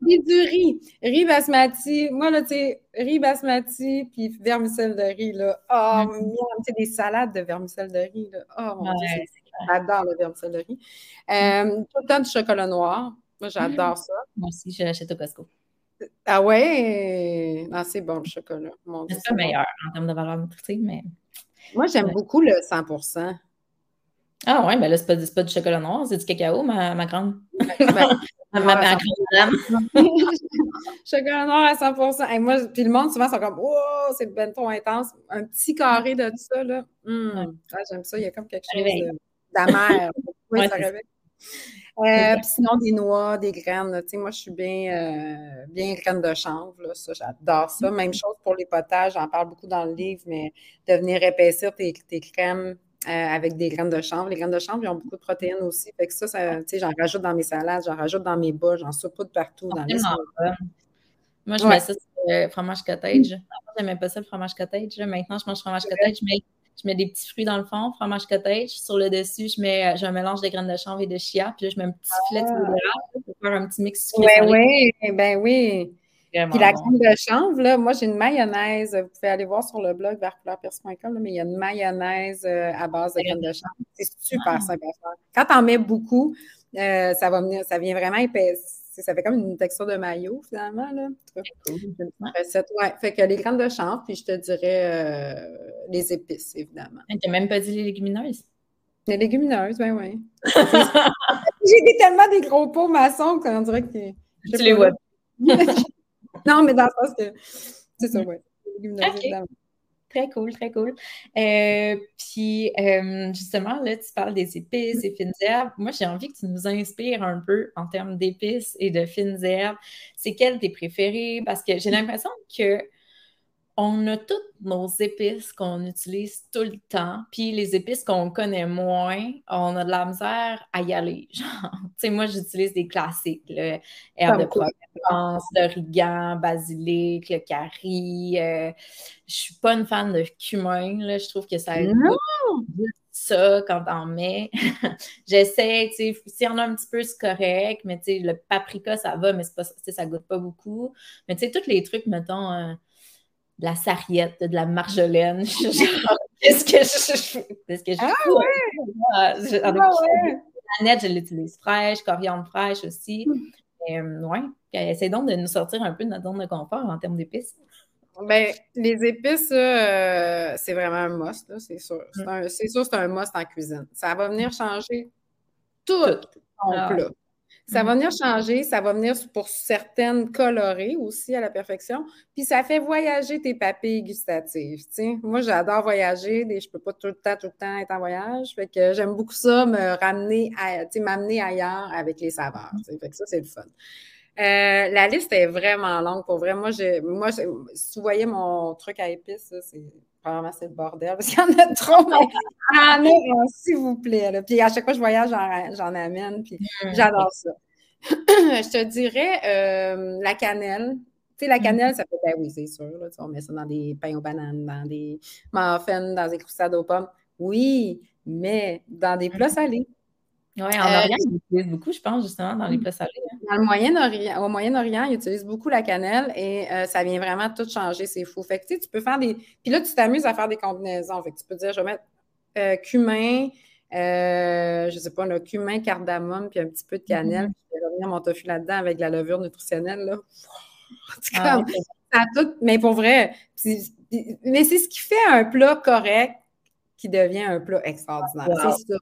Puis du riz. Riz basmati. Moi, là, tu sais, riz basmati puis vermicelle de riz, là. Oh, mm. tu sais, des salades de vermicelle de riz, là. Oh, mon Dieu, J'adore le vermicelle de riz. Euh, tout le temps du chocolat noir. Moi, j'adore ça. Moi aussi, je l'achète au Costco. Ah ouais? Non, c'est bon le chocolat. C'est le meilleur en termes de valeur nutritive, mais. Moi, j'aime beaucoup le 100% Ah ouais, mais là, c'est pas, pas du chocolat noir, c'est du cacao, ma, ma grande. ma, ma, grande dame. chocolat noir à 100 Et moi, puis le monde, souvent, sont comme, wow, c'est ben trop intense. Un petit carré de ça, là. Hum, ah, j'aime ça, il y a comme quelque chose d'amer. oui, ça réveille. Euh, sinon, des noix, des graines. Tu sais, moi, je suis bien, euh, bien graine de chanvre. Là, ça, j'adore ça. Même chose pour les potages. J'en parle beaucoup dans le livre, mais de venir épaissir tes, tes crèmes euh, avec des graines de chanvre. Les graines de chanvre, ils ont beaucoup de protéines aussi. Fait que ça, ça tu sais, j'en rajoute dans mes salades, j'en rajoute dans mes bas, j'en saupoudre partout. Dans mes Moi, je mets ça sur le fromage cottage. Avant, je n'aimais pas ça, le fromage cottage. Maintenant, je mange fromage cottage, mais je mets des petits fruits dans le fond, fromage cottage. Sur le dessus, je mets euh, j'ai un mélange de graines de chanvre et de chia. Puis là, je mets un petit filet de ah. pour faire un petit mix sucré. Oui, oui, ben oui. Puis la crème de chanvre, là, moi, j'ai une mayonnaise. Vous pouvez aller voir sur le blog vercouleurs.com, mais il y a une mayonnaise euh, à base de crème de chanvre. C'est super à faire. Quand tu en mets beaucoup, euh, ça va venir, ça vient vraiment épaisse. Ça fait comme une texture de maillot, finalement. Là. Cool. Ouais. Fait que les graines de chanvre, puis je te dirais euh, les épices, évidemment. Tu n'as même pas dit les légumineuses? Les légumineuses, ben oui. J'ai tellement des gros pots maçons qu'on dirait que. Tu les vois. non, mais dans le sens que. C'est ça, oui. Très cool, très cool. Euh, puis, euh, justement, là, tu parles des épices et fines herbes. Moi, j'ai envie que tu nous inspires un peu en termes d'épices et de fines herbes. C'est quelles tes préférées? Parce que j'ai l'impression que on a toutes nos épices qu'on utilise tout le temps, puis les épices qu'on connaît moins, on a de la misère à y aller. Genre, tu sais, moi, j'utilise des classiques, le herbe de Provence, l'origan, basilic, le curry. Euh, je suis pas une fan de cumin, là. Je trouve que ça aide ça quand on met. J'essaie, tu sais, s'il y en a un petit peu, c'est correct, mais tu sais, le paprika, ça va, mais c'est pas, ça goûte pas beaucoup. Mais tu sais, tous les trucs, mettons, euh, de la sarriette, de la marjolaine. qu'est-ce que je, qu'est-ce que je ah, fais? Ouais. Ah, je, ah ouais. La nette, je l'utilise fraîche, coriandre fraîche aussi. Hmm. Euh, ouais. Essaye donc de nous sortir un peu de notre zone de confort en termes d'épices. Ben, les épices, euh, c'est vraiment un must, c'est sûr. Hmm. C'est sûr, c'est un must en cuisine. Ça va venir changer tout, tout. ton ah. plat. Ça va mm. venir changer, ça va venir pour certaines colorer aussi à la perfection. Puis ça fait voyager tes papilles gustatives. Moi, j'adore voyager, je je peux pas tout le temps, tout le temps être en voyage. Fait que j'aime beaucoup ça, me ramener à, m'amener ailleurs avec les saveurs. Fait que ça, c'est le fun. Euh, la liste est vraiment longue pour vrai. Moi, moi si tu voyais mon truc à épices, c'est vraiment c'est le bordel parce qu'il y en a trop, mais en s'il vous plaît. Puis à chaque fois que je voyage, j'en amène, puis mm. j'adore ça. je te dirais euh, la cannelle. Tu sais, la mm. cannelle, ça fait, ben oui, c'est sûr. Là, on met ça dans des pains aux bananes, dans des muffins, dans des croustades aux pommes. Oui, mais dans des plats salés. Oui, en euh, Orient, ils utilisent beaucoup, je pense, justement, dans les plats salés. Hein. Dans le Moyen-Orient, au Moyen-Orient, ils utilisent beaucoup la cannelle et euh, ça vient vraiment tout changer, c'est fou. Fait que tu peux faire des. Puis là, tu t'amuses à faire des combinaisons. Fait que tu peux dire, je vais mettre euh, cumin, je ne sais pas, le cumin, cardamome, puis un petit peu de cannelle. Mm-hmm. Puis je vais revenir mon tofu là-dedans avec de la levure nutritionnelle. Là. Ah, ça tout, mais pour vrai, mais c'est ce qui fait un plat correct qui devient un plat extraordinaire. C'est ça.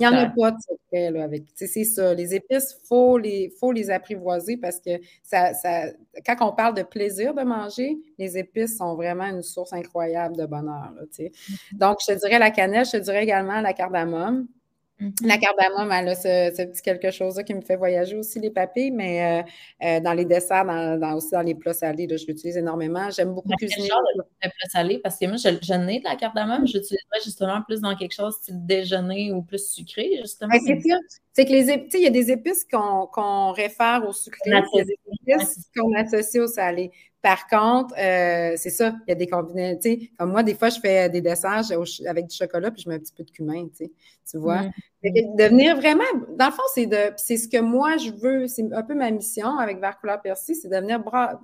Il n'y en a pas de secret là, avec. C'est ça. Les épices, il faut les, faut les apprivoiser parce que ça, ça, quand on parle de plaisir de manger, les épices sont vraiment une source incroyable de bonheur. Là, mm-hmm. Donc, je te dirais la cannelle, je te dirais également la cardamome. La mm-hmm. cardamome, elle a ce, petit quelque chose-là qui me fait voyager aussi les papilles, mais euh, euh, dans les desserts, dans, aussi dans les plats salés, je l'utilise énormément. J'aime beaucoup cuisiner. de plats salés? Parce que moi, je, je n'ai de la cardamome, j'utiliserais justement plus dans quelque chose style déjeuner ou plus sucré, justement. c'est que les épices, il y a des épices qu'on réfère au sucré, il y a des épices qu'on associe au salé. Par contre, euh, c'est ça, il y a des combinaisons. Comme moi, des fois, je fais des desserts avec du chocolat, puis je mets un petit peu de cumin, tu vois. Mm. Devenir vraiment, dans le fond, c'est de, c'est ce que moi je veux, c'est un peu ma mission avec Vert Couleur Persil, c'est de venir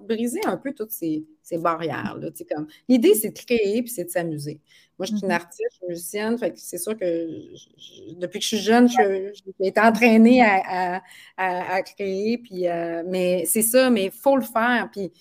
briser un peu toutes ces, ces barrières. Là, comme, l'idée, c'est de créer, puis c'est de s'amuser. Moi, je suis une mm-hmm. artiste, je suis musicienne, fait que c'est sûr que depuis que je suis jeune, j'ai été entraînée à, à, à, créer, puis, euh, mais c'est ça, mais il faut le faire, puis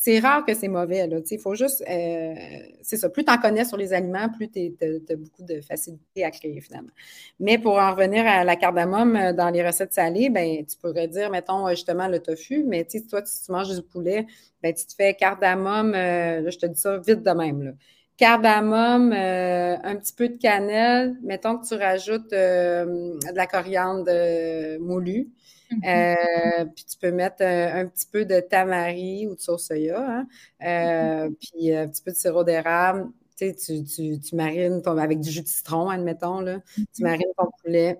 c'est rare que c'est mauvais. Il faut juste. Euh, c'est ça. Plus tu en connais sur les aliments, plus tu as beaucoup de facilité à créer finalement. Mais pour en revenir à la cardamome euh, dans les recettes salées, ben, tu pourrais dire, mettons, euh, justement, le tofu, mais toi, si tu manges du poulet, ben, tu te fais cardamome, je te dis ça vite de même. Là. Cardamome, un petit peu de cannelle, mettons que tu rajoutes de la coriandre moulue. Mm-hmm. Euh, puis tu peux mettre un, petit peu de tamari ou de sauce soya, hein. euh, mm-hmm. puis un petit peu de sirop d'érable. Tu, tu, tu, marines avec du jus de citron, admettons. Là. Tu mm-hmm. marines ton poulet.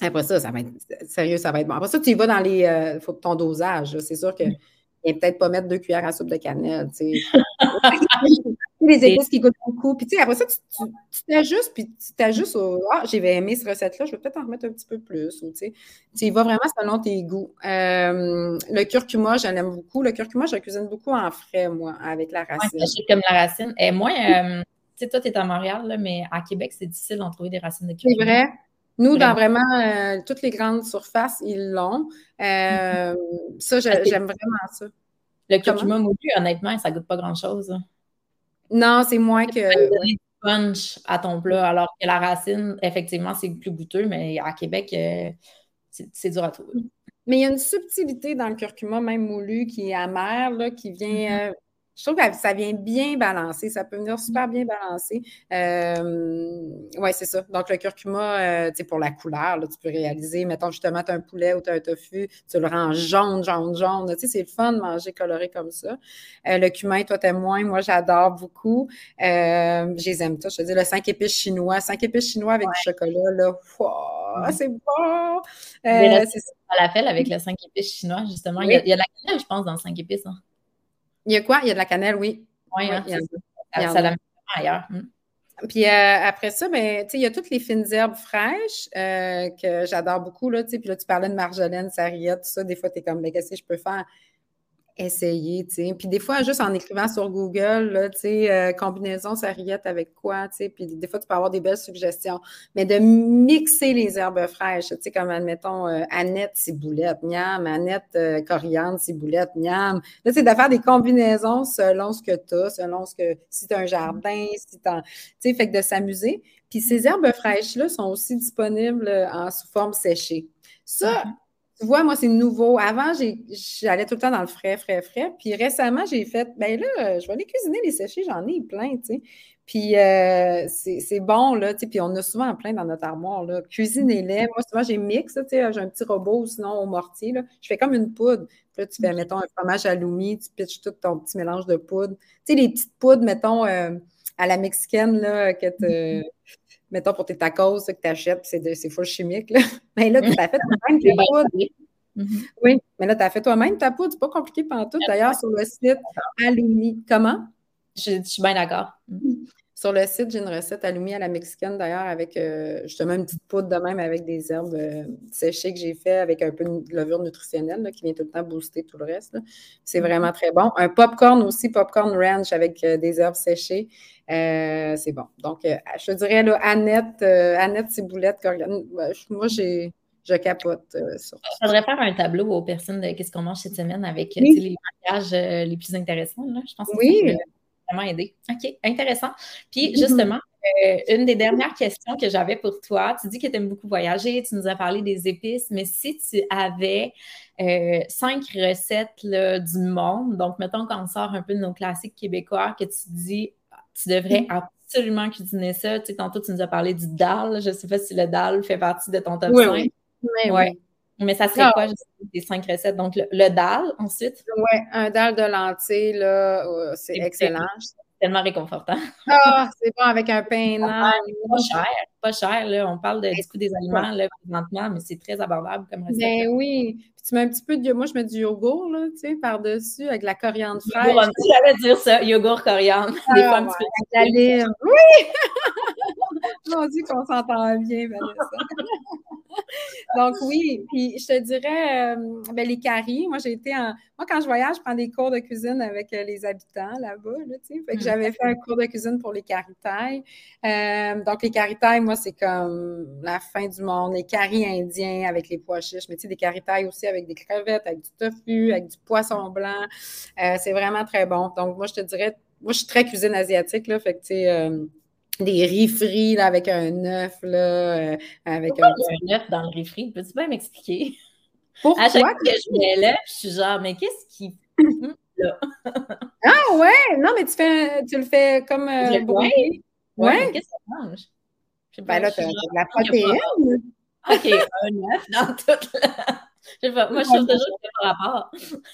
Après ça, ça va être sérieux, ça va être bon. Après ça, tu y vas dans les, euh, ton dosage. C'est sûr que ne peut-être pas mettre deux cuillères à soupe de cannelle. les épices qui goûtent beaucoup. Puis, tu sais, après ça, tu t'ajustes, puis tu t'ajustes au Ah, j'ai aimé cette recette-là, je vais peut-être en remettre un petit peu plus. Ou, tu sais, tu y vas vraiment selon tes goûts. Euh, le curcuma, j'en aime beaucoup. Le curcuma, je le cuisine beaucoup en frais, moi, avec la racine. Ouais, comme la racine. Et moi, euh, tu sais, toi, tu es à Montréal, là, mais à Québec, c'est difficile d'en trouver des racines de curcuma. C'est vrai. Nous, dans vraiment euh, toutes les grandes surfaces, ils l'ont. Euh, ça, j'aime vraiment ça. Le curcuma moulu, honnêtement, ça goûte pas grand-chose. Non, c'est moins que. Ça punch à ton plat, alors que la racine, effectivement, c'est plus goûteux, mais à Québec, euh, c'est dur à trouver. Mais il y a une subtilité dans le curcuma, même moulu, qui est amer, là, qui vient mm-hmm je trouve que ça vient bien balancer. Ça peut venir super bien balancer. Euh, oui, c'est ça. Donc, le curcuma, euh, tu sais, pour la couleur, tu peux réaliser, mettons justement, tu as un poulet ou tu as un tofu, tu le rends jaune, jaune, jaune. Tu sais, c'est le fun de manger coloré comme ça. Euh, le cumin, toi, t'aimes moins. Moi, j'adore beaucoup. je les aime tous. Je te dis, le 5 épices chinois. 5 épices chinois avec du chocolat, là, c'est bon! c'est ça. À la avec le 5 épices chinois, justement. Il, y a, il, y a, la cannelle, je pense, dans le 5 épices. Hein. Il y a quoi? Il y a de la cannelle, oui. Oui, hein, il y a, ça, ailleurs. Hmm. Puis euh, après ça, ben, il y a toutes les fines herbes fraîches euh, que j'adore beaucoup. Là, puis là, tu parlais de marjolaine, sarriette, tout ça. Des fois, tu es comme, mais ben, qu'est-ce que je peux faire? Essayer, tu sais. Puis des fois, juste en écrivant sur Google, tu sais, euh, combinaison sarriette avec quoi, tu sais, puis des fois, tu peux avoir des belles suggestions. Mais de mixer les herbes fraîches, tu sais, comme, admettons, euh, Annette ciboulette, miam, Annette euh, coriandre, ciboulette, miam. Là, c'est de faire des combinaisons selon ce que tu as, selon ce que, si tu as un jardin, si tu sais, fait que de s'amuser. Puis ces herbes fraîches-là sont aussi disponibles en sous forme séchée. Ça, mm-hmm. Tu vois, moi, c'est nouveau. Avant, j'allais tout le temps dans le frais, frais, frais. Puis récemment, j'ai fait, ben là, je vais aller cuisiner les séchés, j'en ai plein, tu sais. Puis euh, c'est bon, là, tu sais. Puis on a souvent plein dans notre armoire, là. Cuisinez-les. Moi, souvent, j'ai mix, tu sais. J'ai un petit robot, sinon au mortier, là. Je fais comme une poudre. Puis là, tu fais, mettons, un fromage à l'oumi, tu pitches tout ton petit mélange de poudre. Tu sais, les petites poudres, mettons, euh, à la mexicaine, là, que tu mm-hmm mettons, pour tes tacos que tu achètes, c'est full chimique. Là. Mais là, tu as fait toi-même tes poudres. Mm-hmm. Oui, mais là, tu as fait toi-même ta poudre. C'est pas compliqué pendant tout. D'ailleurs, sur le site Alumi, comment? Je, suis bien d'accord. Sur le site, j'ai une recette Alumi à la mexicaine, d'ailleurs, avec euh, justement une petite poudre de même avec des herbes euh, séchées que j'ai fait avec un peu de levure nutritionnelle qui vient tout le temps booster tout le reste. C'est mm-hmm. vraiment très bon. Un popcorn aussi, popcorn ranch avec euh, des herbes séchées. C'est bon. Donc, je te dirais, là, Annette, Annette Ciboulette, moi, j'ai, je capote sur ça. Je voudrais faire un tableau aux personnes de qu'est-ce qu'on mange cette semaine avec les mariages les plus intéressants. Là. Je pense que oui. Vraiment aider. OK, intéressant. Puis, justement, une des dernières questions que j'avais pour toi, tu dis que tu aimes beaucoup voyager, tu nous as parlé des épices, mais si tu avais cinq recettes là, du monde, donc mettons qu'on sort un peu de nos classiques québécois, que tu dis tu devrais mm. absolument cuisiner ça. Tu sais, tantôt, tu nous as parlé du dal. Je ne sais pas si le dal fait partie de ton top oui, 5. Oui. Ouais. Mais ça serait ah. quoi, les cinq recettes? Donc, le, dal, ensuite? Oui, un dal de lentilles, là, euh, c'est excellent. tellement réconfortant. Ah, c'est bon avec un pain Pas cher, pas cher, là. On parle de, du coût des aliments, là, présentement, mais c'est très abordable comme recette. Ben oui tu mets un petit peu de. Moi, je mets du yogourt, là, tu sais, par-dessus, avec la coriandre fraîche. J'allais dire ça, yogourt, coriandre. Ah, des fois, un petit peu. Oui! Mon Dieu, qu'on s'entend bien, Vanessa. Donc, oui, puis je te dirais, euh, ben, les caries. Moi, j'ai été en. Moi, quand je voyage, je prends des cours de cuisine avec euh, les habitants là-bas, là, tu sais. Fait que mm. j'avais fait un cours de cuisine pour les caritailles. Euh, donc, les caritailles, moi, c'est comme la fin du monde. Les caries indiens avec les pois chiches, mais tu sais, des caritailles aussi avec des crevettes, avec du tofu, avec du poisson blanc. c'est vraiment très bon. Donc, moi, je te dirais, moi, je suis très cuisine asiatique, là. Fait que, tu sais, des riz frits là, avec un œuf, là, euh, avec un... un œuf dans le riz frit? Peux-tu bien m'expliquer? Pourquoi? À chaque fois que je mets l'œuf, je suis genre, mais qu'est-ce qui... là? ah ouais! Non, mais tu, fais, tu le fais comme euh, Oui. Ouais. Qu'est-ce que ça mange? Ben là, tu as, de la protéine. OK, un œuf dans toute la... Je sais pas, moi, je trouve toujours que par rapport.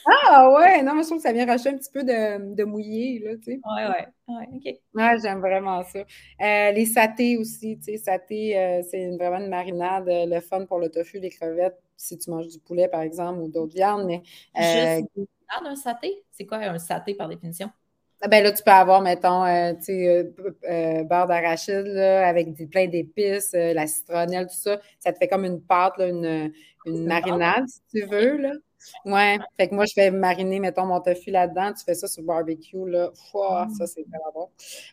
Ah ouais, non, moi, je trouve que ça vient racheter un petit peu de, de mouillé, là, tu sais. Ouais, ouais, ouais, OK. Ouais, j'aime vraiment ça. Euh, les satés aussi, tu sais, satés, euh, c'est vraiment une marinade, euh, le fun pour le tofu, les crevettes, si tu manges du poulet, par exemple, ou d'autres viandes, mais... Juste un saté? C'est quoi un saté par définition? Ben là, tu peux avoir, mettons, euh, tu sais, euh, beurre d'arachide avec des, plein d'épices, la citronnelle, tout ça. Ça te fait comme une pâte, une, une marinade, si tu veux. Là. Ouais. Fait que moi, je fais mariner, mettons, mon tofu là-dedans. Tu fais ça sur le barbecue, là. Fouah, ça, c'est vraiment bon.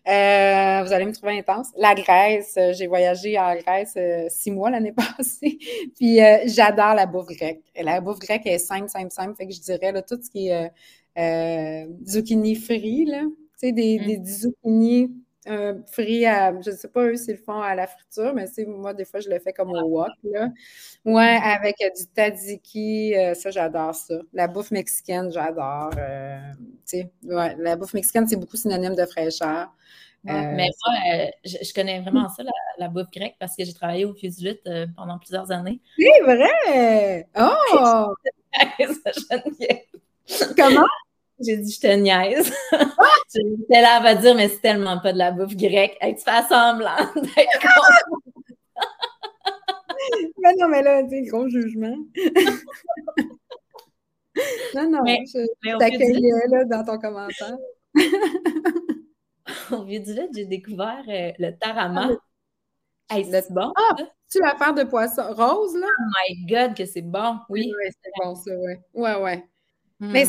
vous allez me trouver intense. La Grèce, j'ai voyagé en Grèce six mois l'année passée. Puis j'adore la bouffe grecque. La bouffe grecque est simple, simple, simple. Fait que je dirais, là, tout ce qui est euh, zucchini frit, là. Tu sais, des, mm. des, zucchini euh, frits à, je ne sais pas eux s'ils le font à la friture, mais moi, des fois, je le fais comme au wok, là. Ouais, avec euh, du tzatziki, ça, j'adore ça. La bouffe mexicaine, j'adore. sais, ouais, la bouffe mexicaine, c'est beaucoup synonyme de fraîcheur. mais moi, je, connais vraiment ça, la, bouffe grecque, parce que j'ai travaillé au Fusulit pendant plusieurs années. C'est vrai! Oh! Comment? J'ai dit, je te niaise. J'étais là, va dire, mais c'est tellement pas de la bouffe grecque. tu fais semblant mais non, mais là, tu gros jugement. non, non, mais, je t'accueillais là dans ton commentaire. Au vieux du lait, j'ai découvert euh, le tarama. Ah, c'est bon? Ah, tu l'affaire de poisson rose, là? Oh my God, que c'est bon, oui. Oui, c'est bon, ça, ouais. Ouais, ouais. Mmh, mais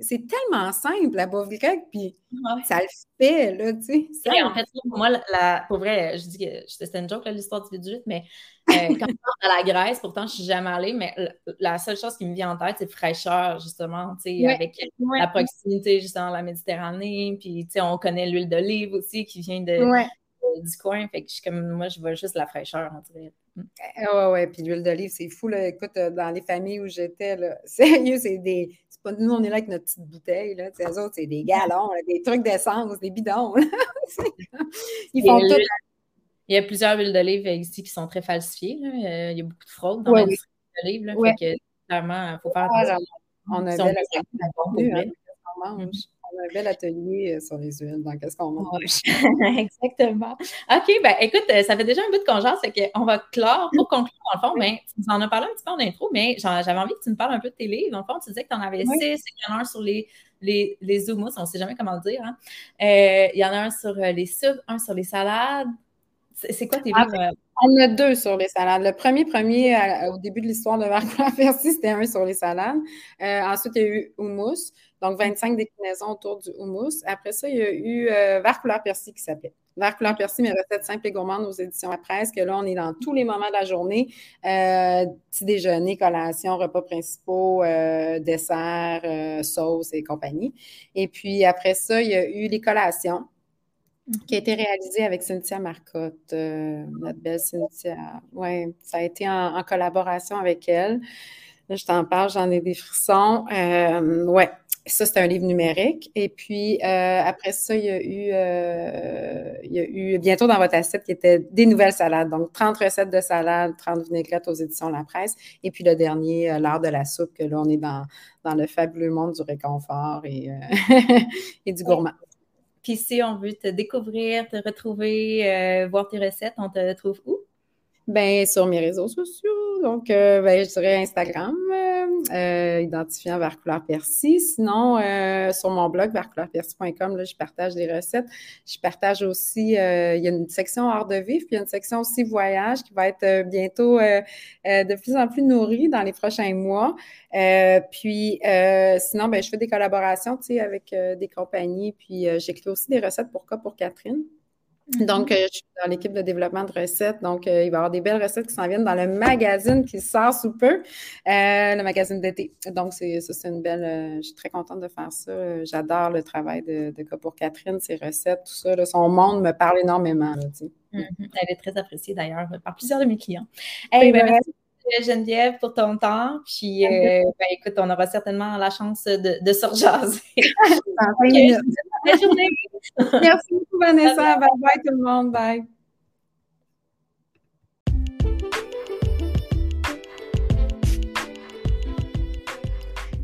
c'est tellement simple, la bouffe grecque, puis ça le fait, là, tu sais. en fait, pour moi, la, pour vrai, je dis que c'était une joke, l'histoire du vidéo, mais euh, quand je pense à la Grèce, pourtant, je suis jamais allée, mais la, seule chose qui me vient en tête, c'est fraîcheur, justement, tu sais, avec la proximité, justement, de la Méditerranée, puis, tu sais, on connaît l'huile d'olive aussi, qui vient de, du coin, fait que je suis comme, moi, je vois juste la fraîcheur, on dirait. Oui, oui, ouais. Puis l'huile d'olive, c'est fou. Là. Écoute, euh, dans les familles où j'étais, sérieux, c'est des. Pas, nous, on est là avec notre petite bouteille. Là. Les autres, c'est des galons, des trucs d'essence, des bidons. Ils font tout. Il y a plusieurs huiles d'olive ici qui sont très falsifiées. Là. Il y a beaucoup de fraude dans l'huile d'olive. Ouais. Fait que, clairement, il faut faire attention. On a bel on mange. On a un bel atelier euh, sur les huiles dans qu'est-ce qu'on mange. Exactement. OK, ben écoute, euh, ça fait déjà un bout de congélateur, c'est qu'on va clore pour conclure dans le fond. Ben, tu nous en as parlé un petit peu en intro, mais j'avais envie que tu nous parles un peu de tes livres. Dans le fond, tu disais que tu en avais six, il y en a un sur les, les, les on ne sait jamais comment le dire. Hein. Euh, il y en a un sur les soupes, un sur les salades. C'est quoi tes livres? On a deux sur les salades. Le premier, premier, au début de l'histoire de Marc Percy, c'était un sur les salades. ensuite, il y a eu Houmous. Donc, 25 déclinaisons autour du houmous. Après ça, il y a eu euh, Vert couleur persil qui s'appelait. Vert couleur persil, mes recettes simples et gourmandes aux éditions à presse, que là, on est dans tous les moments de la journée. Euh, petit déjeuner, collation, repas principaux, euh, dessert, euh, sauce et compagnie. Et puis, après ça, il y a eu les collations qui a été réalisées avec Cynthia Marcotte, notre belle Cynthia. Oui, ça a été en, en collaboration avec elle. Là, je t'en parle, j'en ai des frissons. Euh, ouais, ça, c'est un livre numérique. Et puis, euh, après ça, il y, a eu, euh, il y a eu bientôt dans votre assiette qui était des nouvelles salades. Donc, 30 recettes de salades, 30 vinaigrettes aux éditions La Presse. Et puis, le dernier, euh, l'art de la soupe, que là, on est dans, dans le fabuleux monde du réconfort et, et du gourmand. Puis, si on veut te découvrir, te retrouver, voir tes recettes, on te trouve où? Ben, sur mes réseaux sociaux. Donc, ben, je dirais Instagram, euh, euh, identifiant vers couleur persil. Sinon, sur mon blog, vertcouleurpersil.com, là, je partage des recettes. Je partage aussi, il y a une section hors de vivre, puis il y a une section aussi voyage qui va être bientôt de plus en plus nourrie dans les prochains mois. puis, sinon, ben, je fais des collaborations, avec des compagnies, puis j'écris aussi des recettes pour quoi pour Catherine. Donc, mm-hmm. euh, je suis dans l'équipe de développement de recettes. Donc, euh, il va y avoir des belles recettes qui s'en viennent dans le magazine qui sort sous peu, euh, le magazine d'été. Donc, c'est ça, c'est une belle. je suis très contente de faire ça. J'adore le travail de, de pour Catherine, ses recettes, tout ça. son monde me parle énormément. Mm-hmm. Elle est très appréciée d'ailleurs par plusieurs de mes clients. Ben, merci. Geneviève, pour ton temps. Puis, ben, écoute, on aura certainement la chance de, de se rejaser. Bonne journée. Merci beaucoup, Vanessa. Bye bye tout le monde. Bye.